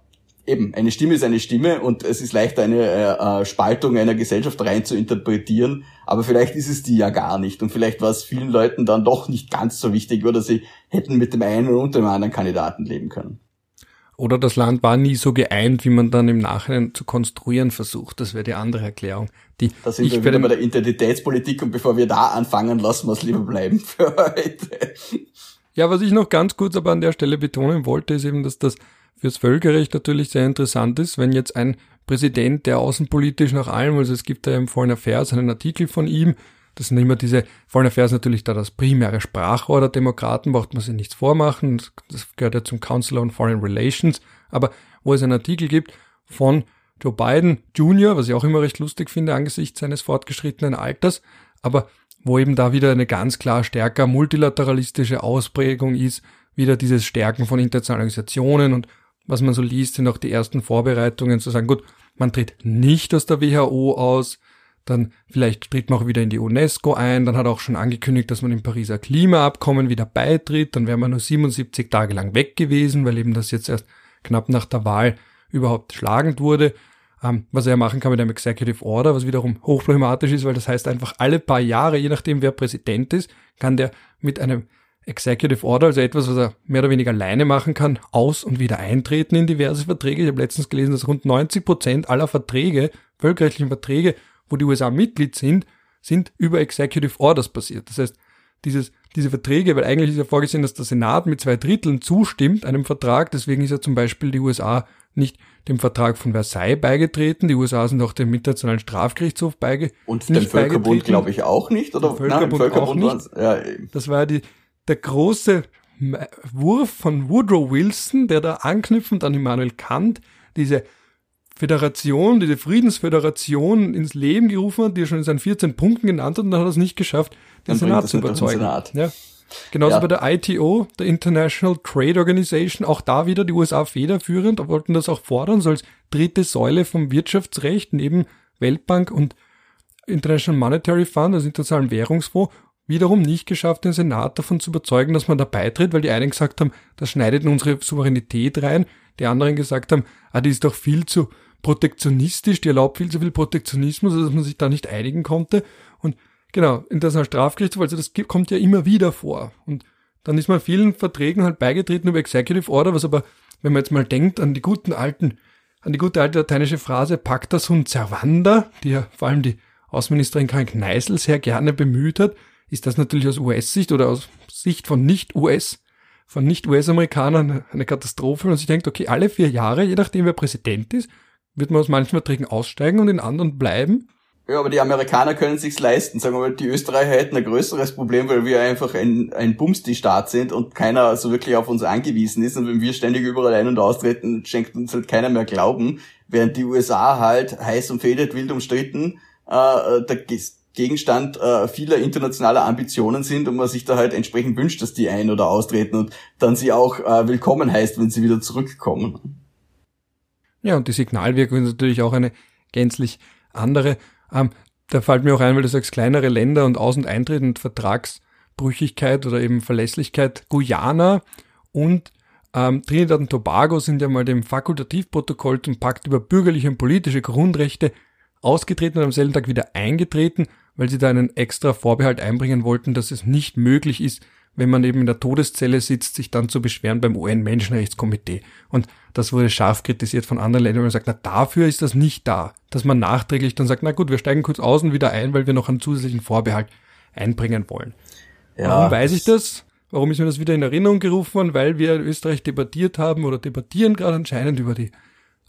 S2: eben, eine Stimme ist eine Stimme und es ist leichter, eine äh, äh, Spaltung einer Gesellschaft rein zu interpretieren, aber vielleicht ist es die ja gar nicht und vielleicht war es vielen Leuten dann doch nicht ganz so wichtig oder sie hätten mit dem einen und dem anderen Kandidaten leben können.
S1: Oder das Land war nie so geeint, wie man dann im Nachhinein zu konstruieren versucht. Das wäre die andere Erklärung. Die
S2: da sind wir wieder bei der Identitätspolitik und bevor wir da anfangen, lassen wir es lieber bleiben für heute.
S1: Ja, was ich noch ganz kurz aber an der Stelle betonen wollte, ist eben, dass das fürs Völkerrecht natürlich sehr interessant ist, wenn jetzt ein Präsident, der außenpolitisch nach allem, also es gibt da im Foreign Affairs einen Artikel von ihm, das sind immer diese Foreign Affairs natürlich da das primäre Sprachrohr der Demokraten, braucht man sich nichts vormachen, das gehört ja zum Council on Foreign Relations, aber wo es einen Artikel gibt von Joe Biden Jr., was ich auch immer recht lustig finde angesichts seines fortgeschrittenen Alters, aber wo eben da wieder eine ganz klar stärker multilateralistische Ausprägung ist, wieder dieses Stärken von internationalen Organisationen und was man so liest, sind auch die ersten Vorbereitungen zu sagen, gut, man tritt nicht aus der WHO aus, dann vielleicht tritt man auch wieder in die UNESCO ein, dann hat er auch schon angekündigt, dass man im Pariser Klimaabkommen wieder beitritt, dann wäre man nur 77 Tage lang weg gewesen, weil eben das jetzt erst knapp nach der Wahl überhaupt schlagend wurde. Ähm, was er ja machen kann mit einem Executive Order, was wiederum hochproblematisch ist, weil das heißt einfach alle paar Jahre, je nachdem wer Präsident ist, kann der mit einem Executive Order, also etwas, was er mehr oder weniger alleine machen kann, aus- und wieder eintreten in diverse Verträge. Ich habe letztens gelesen, dass rund 90 Prozent aller Verträge, völkerrechtlichen Verträge, wo die USA Mitglied sind, sind über Executive Orders passiert. Das heißt, dieses, diese Verträge, weil eigentlich ist ja vorgesehen, dass der Senat mit zwei Dritteln zustimmt einem Vertrag, deswegen ist ja zum Beispiel die USA nicht dem Vertrag von Versailles beigetreten. Die USA sind auch dem Internationalen Strafgerichtshof beigetreten.
S2: Und dem Völkerbund glaube ich auch nicht, oder?
S1: Völkerbund, Nein, Völkerbund auch nicht. Ja. Das war ja die, der große Wurf von Woodrow Wilson, der da anknüpfend an Immanuel Kant diese Föderation, diese Friedensföderation ins Leben gerufen hat, die er schon in seinen 14 Punkten genannt hat, und dann hat er es nicht geschafft, den dann Senat zu überzeugen. Senat. Ja. Genauso ja. bei der ITO, der International Trade Organization, auch da wieder die USA federführend, wollten das auch fordern, so als dritte Säule vom Wirtschaftsrecht neben Weltbank und International Monetary Fund, also Internationalen Währungsfonds, wiederum nicht geschafft, den Senat davon zu überzeugen, dass man da beitritt, weil die einen gesagt haben, das schneidet in unsere Souveränität rein, die anderen gesagt haben, ah, die ist doch viel zu protektionistisch, die erlaubt viel zu viel Protektionismus, dass man sich da nicht einigen konnte. Und genau, internationaler Strafgerichtshof, also das kommt ja immer wieder vor. Und dann ist man vielen Verträgen halt beigetreten über Executive Order, was aber, wenn man jetzt mal denkt an die guten alten, an die gute alte lateinische Phrase Pacta sunt servanda, die ja vor allem die Außenministerin Karin Kneißl sehr gerne bemüht hat, ist das natürlich aus US-Sicht oder aus Sicht von Nicht-US, von Nicht-US-Amerikanern eine Katastrophe. Und sich denkt, okay, alle vier Jahre, je nachdem wer Präsident ist, wird man aus manchen Verträgen aussteigen und in anderen bleiben.
S2: Ja, aber die Amerikaner können sich's leisten. Sagen wir mal, die Österreicher hätten ein größeres Problem, weil wir einfach ein, ein Bumsti-Staat sind und keiner so wirklich auf uns angewiesen ist. Und wenn wir ständig überall ein- und austreten, schenkt uns halt keiner mehr Glauben. Während die USA halt heiß und fädet, wild umstritten, äh, da Gegenstand äh, vieler internationaler Ambitionen sind und man sich da halt entsprechend wünscht, dass die ein- oder austreten und dann sie auch äh, willkommen heißt, wenn sie wieder zurückkommen.
S1: Ja, und die Signalwirkung ist natürlich auch eine gänzlich andere. Ähm, da fällt mir auch ein, weil du sagst, kleinere Länder und Aus- und Eintritt und Vertragsbrüchigkeit oder eben Verlässlichkeit. Guyana und ähm, Trinidad und Tobago sind ja mal dem Fakultativprotokoll zum Pakt über bürgerliche und politische Grundrechte ausgetreten und am selben Tag wieder eingetreten weil sie da einen extra Vorbehalt einbringen wollten, dass es nicht möglich ist, wenn man eben in der Todeszelle sitzt, sich dann zu beschweren beim UN-Menschenrechtskomitee. Und das wurde scharf kritisiert von anderen Ländern, weil man sagt, na dafür ist das nicht da, dass man nachträglich dann sagt, na gut, wir steigen kurz aus und wieder ein, weil wir noch einen zusätzlichen Vorbehalt einbringen wollen. Ja. Warum weiß ich das? Warum ist mir das wieder in Erinnerung gerufen worden? Weil wir in Österreich debattiert haben oder debattieren gerade anscheinend über die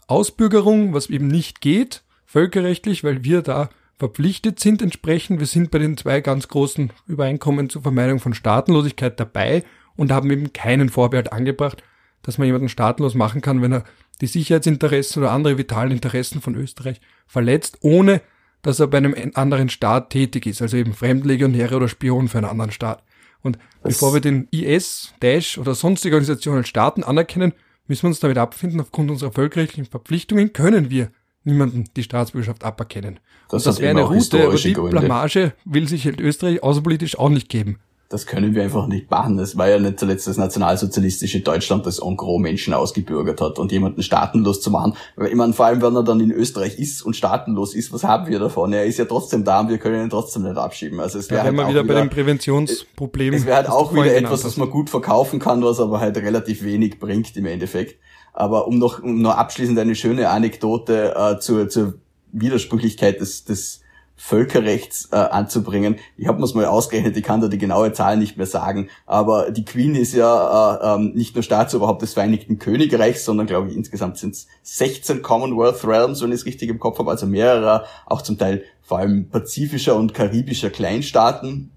S1: Ausbürgerung, was eben nicht geht, völkerrechtlich, weil wir da verpflichtet sind entsprechend. Wir sind bei den zwei ganz großen Übereinkommen zur Vermeidung von Staatenlosigkeit dabei und haben eben keinen Vorbehalt angebracht, dass man jemanden staatenlos machen kann, wenn er die Sicherheitsinteressen oder andere vitalen Interessen von Österreich verletzt, ohne dass er bei einem anderen Staat tätig ist, also eben Fremdlegionäre oder Spion für einen anderen Staat. Und das bevor wir den IS, Daesh oder sonstige Organisationen als Staaten anerkennen, müssen wir uns damit abfinden, aufgrund unserer völkerrechtlichen Verpflichtungen können wir niemanden die Staatsbürgerschaft aberkennen. Das, das wäre eine Route, aber die Gründe. Blamage will sich halt Österreich außenpolitisch auch nicht geben.
S2: das können wir einfach nicht machen. Es war ja nicht zuletzt das nationalsozialistische Deutschland, das en gros Menschen ausgebürgert hat und jemanden staatenlos zu machen. Ich meine, vor allem, wenn er dann in Österreich ist und staatenlos ist, was haben wir davon? Er ist ja trotzdem da und wir können ihn trotzdem nicht abschieben. Also es wäre
S1: ja, halt wieder, wieder bei dem Präventionsproblem.
S2: Es wäre halt auch wieder etwas, was man gut verkaufen kann, was aber halt relativ wenig bringt im Endeffekt. Aber um noch, um noch abschließend eine schöne Anekdote äh, zur, zur Widersprüchlichkeit des, des Völkerrechts äh, anzubringen. Ich habe mir's mal ausgerechnet, ich kann da die genaue Zahl nicht mehr sagen, aber die Queen ist ja äh, ähm, nicht nur Staatsoberhaupt des Vereinigten Königreichs, sondern glaube ich insgesamt sind es 16 Commonwealth Realms, wenn ich es richtig im Kopf habe, also mehrere, auch zum Teil vor allem pazifischer und karibischer Kleinstaaten.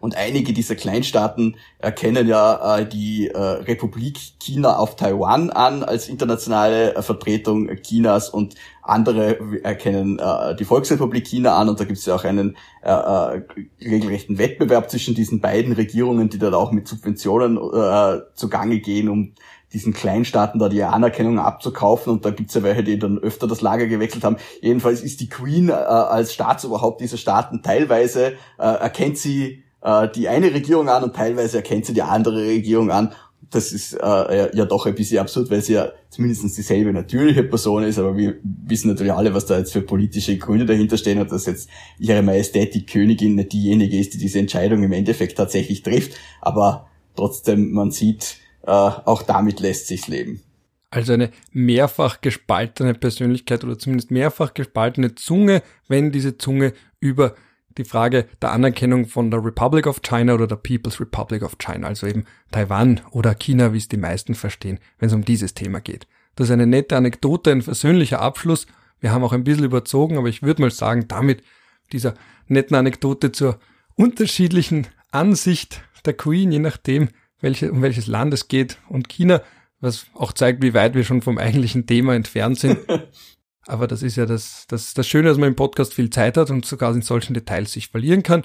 S2: Und einige dieser Kleinstaaten erkennen ja äh, die äh, Republik China auf Taiwan an als internationale äh, Vertretung Chinas und andere erkennen äh, die Volksrepublik China an und da gibt es ja auch einen äh, äh, regelrechten Wettbewerb zwischen diesen beiden Regierungen, die dann auch mit Subventionen äh, zugange gehen, um diesen Kleinstaaten da die Anerkennung abzukaufen und da gibt's ja welche, die dann öfter das Lager gewechselt haben. Jedenfalls ist die Queen äh, als Staatsoberhaupt dieser Staaten teilweise äh, erkennt sie äh, die eine Regierung an und teilweise erkennt sie die andere Regierung an. Das ist äh, ja doch ein bisschen absurd, weil sie ja zumindest dieselbe natürliche Person ist, aber wir wissen natürlich alle, was da jetzt für politische Gründe dahinter stehen und dass jetzt ihre Majestät die Königin nicht diejenige ist, die diese Entscheidung im Endeffekt tatsächlich trifft. Aber trotzdem, man sieht, äh, auch damit lässt sich's leben.
S1: Also eine mehrfach gespaltene Persönlichkeit oder zumindest mehrfach gespaltene Zunge, wenn diese Zunge über die Frage der Anerkennung von der Republic of China oder der People's Republic of China, also eben Taiwan oder China, wie es die meisten verstehen, wenn es um dieses Thema geht. Das ist eine nette Anekdote, ein versöhnlicher Abschluss. Wir haben auch ein bisschen überzogen, aber ich würde mal sagen, damit dieser netten Anekdote zur unterschiedlichen Ansicht der Queen, je nachdem, welche, um welches Land es geht und China, was auch zeigt, wie weit wir schon vom eigentlichen Thema entfernt sind. Aber das ist ja das, das, das Schöne, dass man im Podcast viel Zeit hat und sogar in solchen Details sich verlieren kann.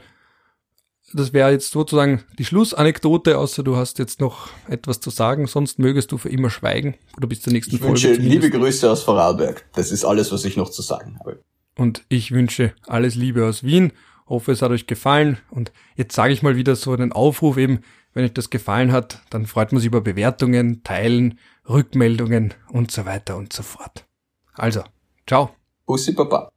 S1: Das wäre jetzt sozusagen die Schlussanekdote, außer du hast jetzt noch etwas zu sagen, sonst mögest du für immer schweigen oder bis zur nächsten
S2: ich Folge.
S1: Ich
S2: wünsche liebe Grüße aus Vorarlberg. Das ist alles, was ich noch zu sagen habe.
S1: Und ich wünsche alles Liebe aus Wien. Hoffe, es hat euch gefallen. Und jetzt sage ich mal wieder so einen Aufruf eben, wenn euch das gefallen hat, dann freut man sich über Bewertungen, Teilen, Rückmeldungen und so weiter und so fort. Also, Tchau.
S2: Pussy papá.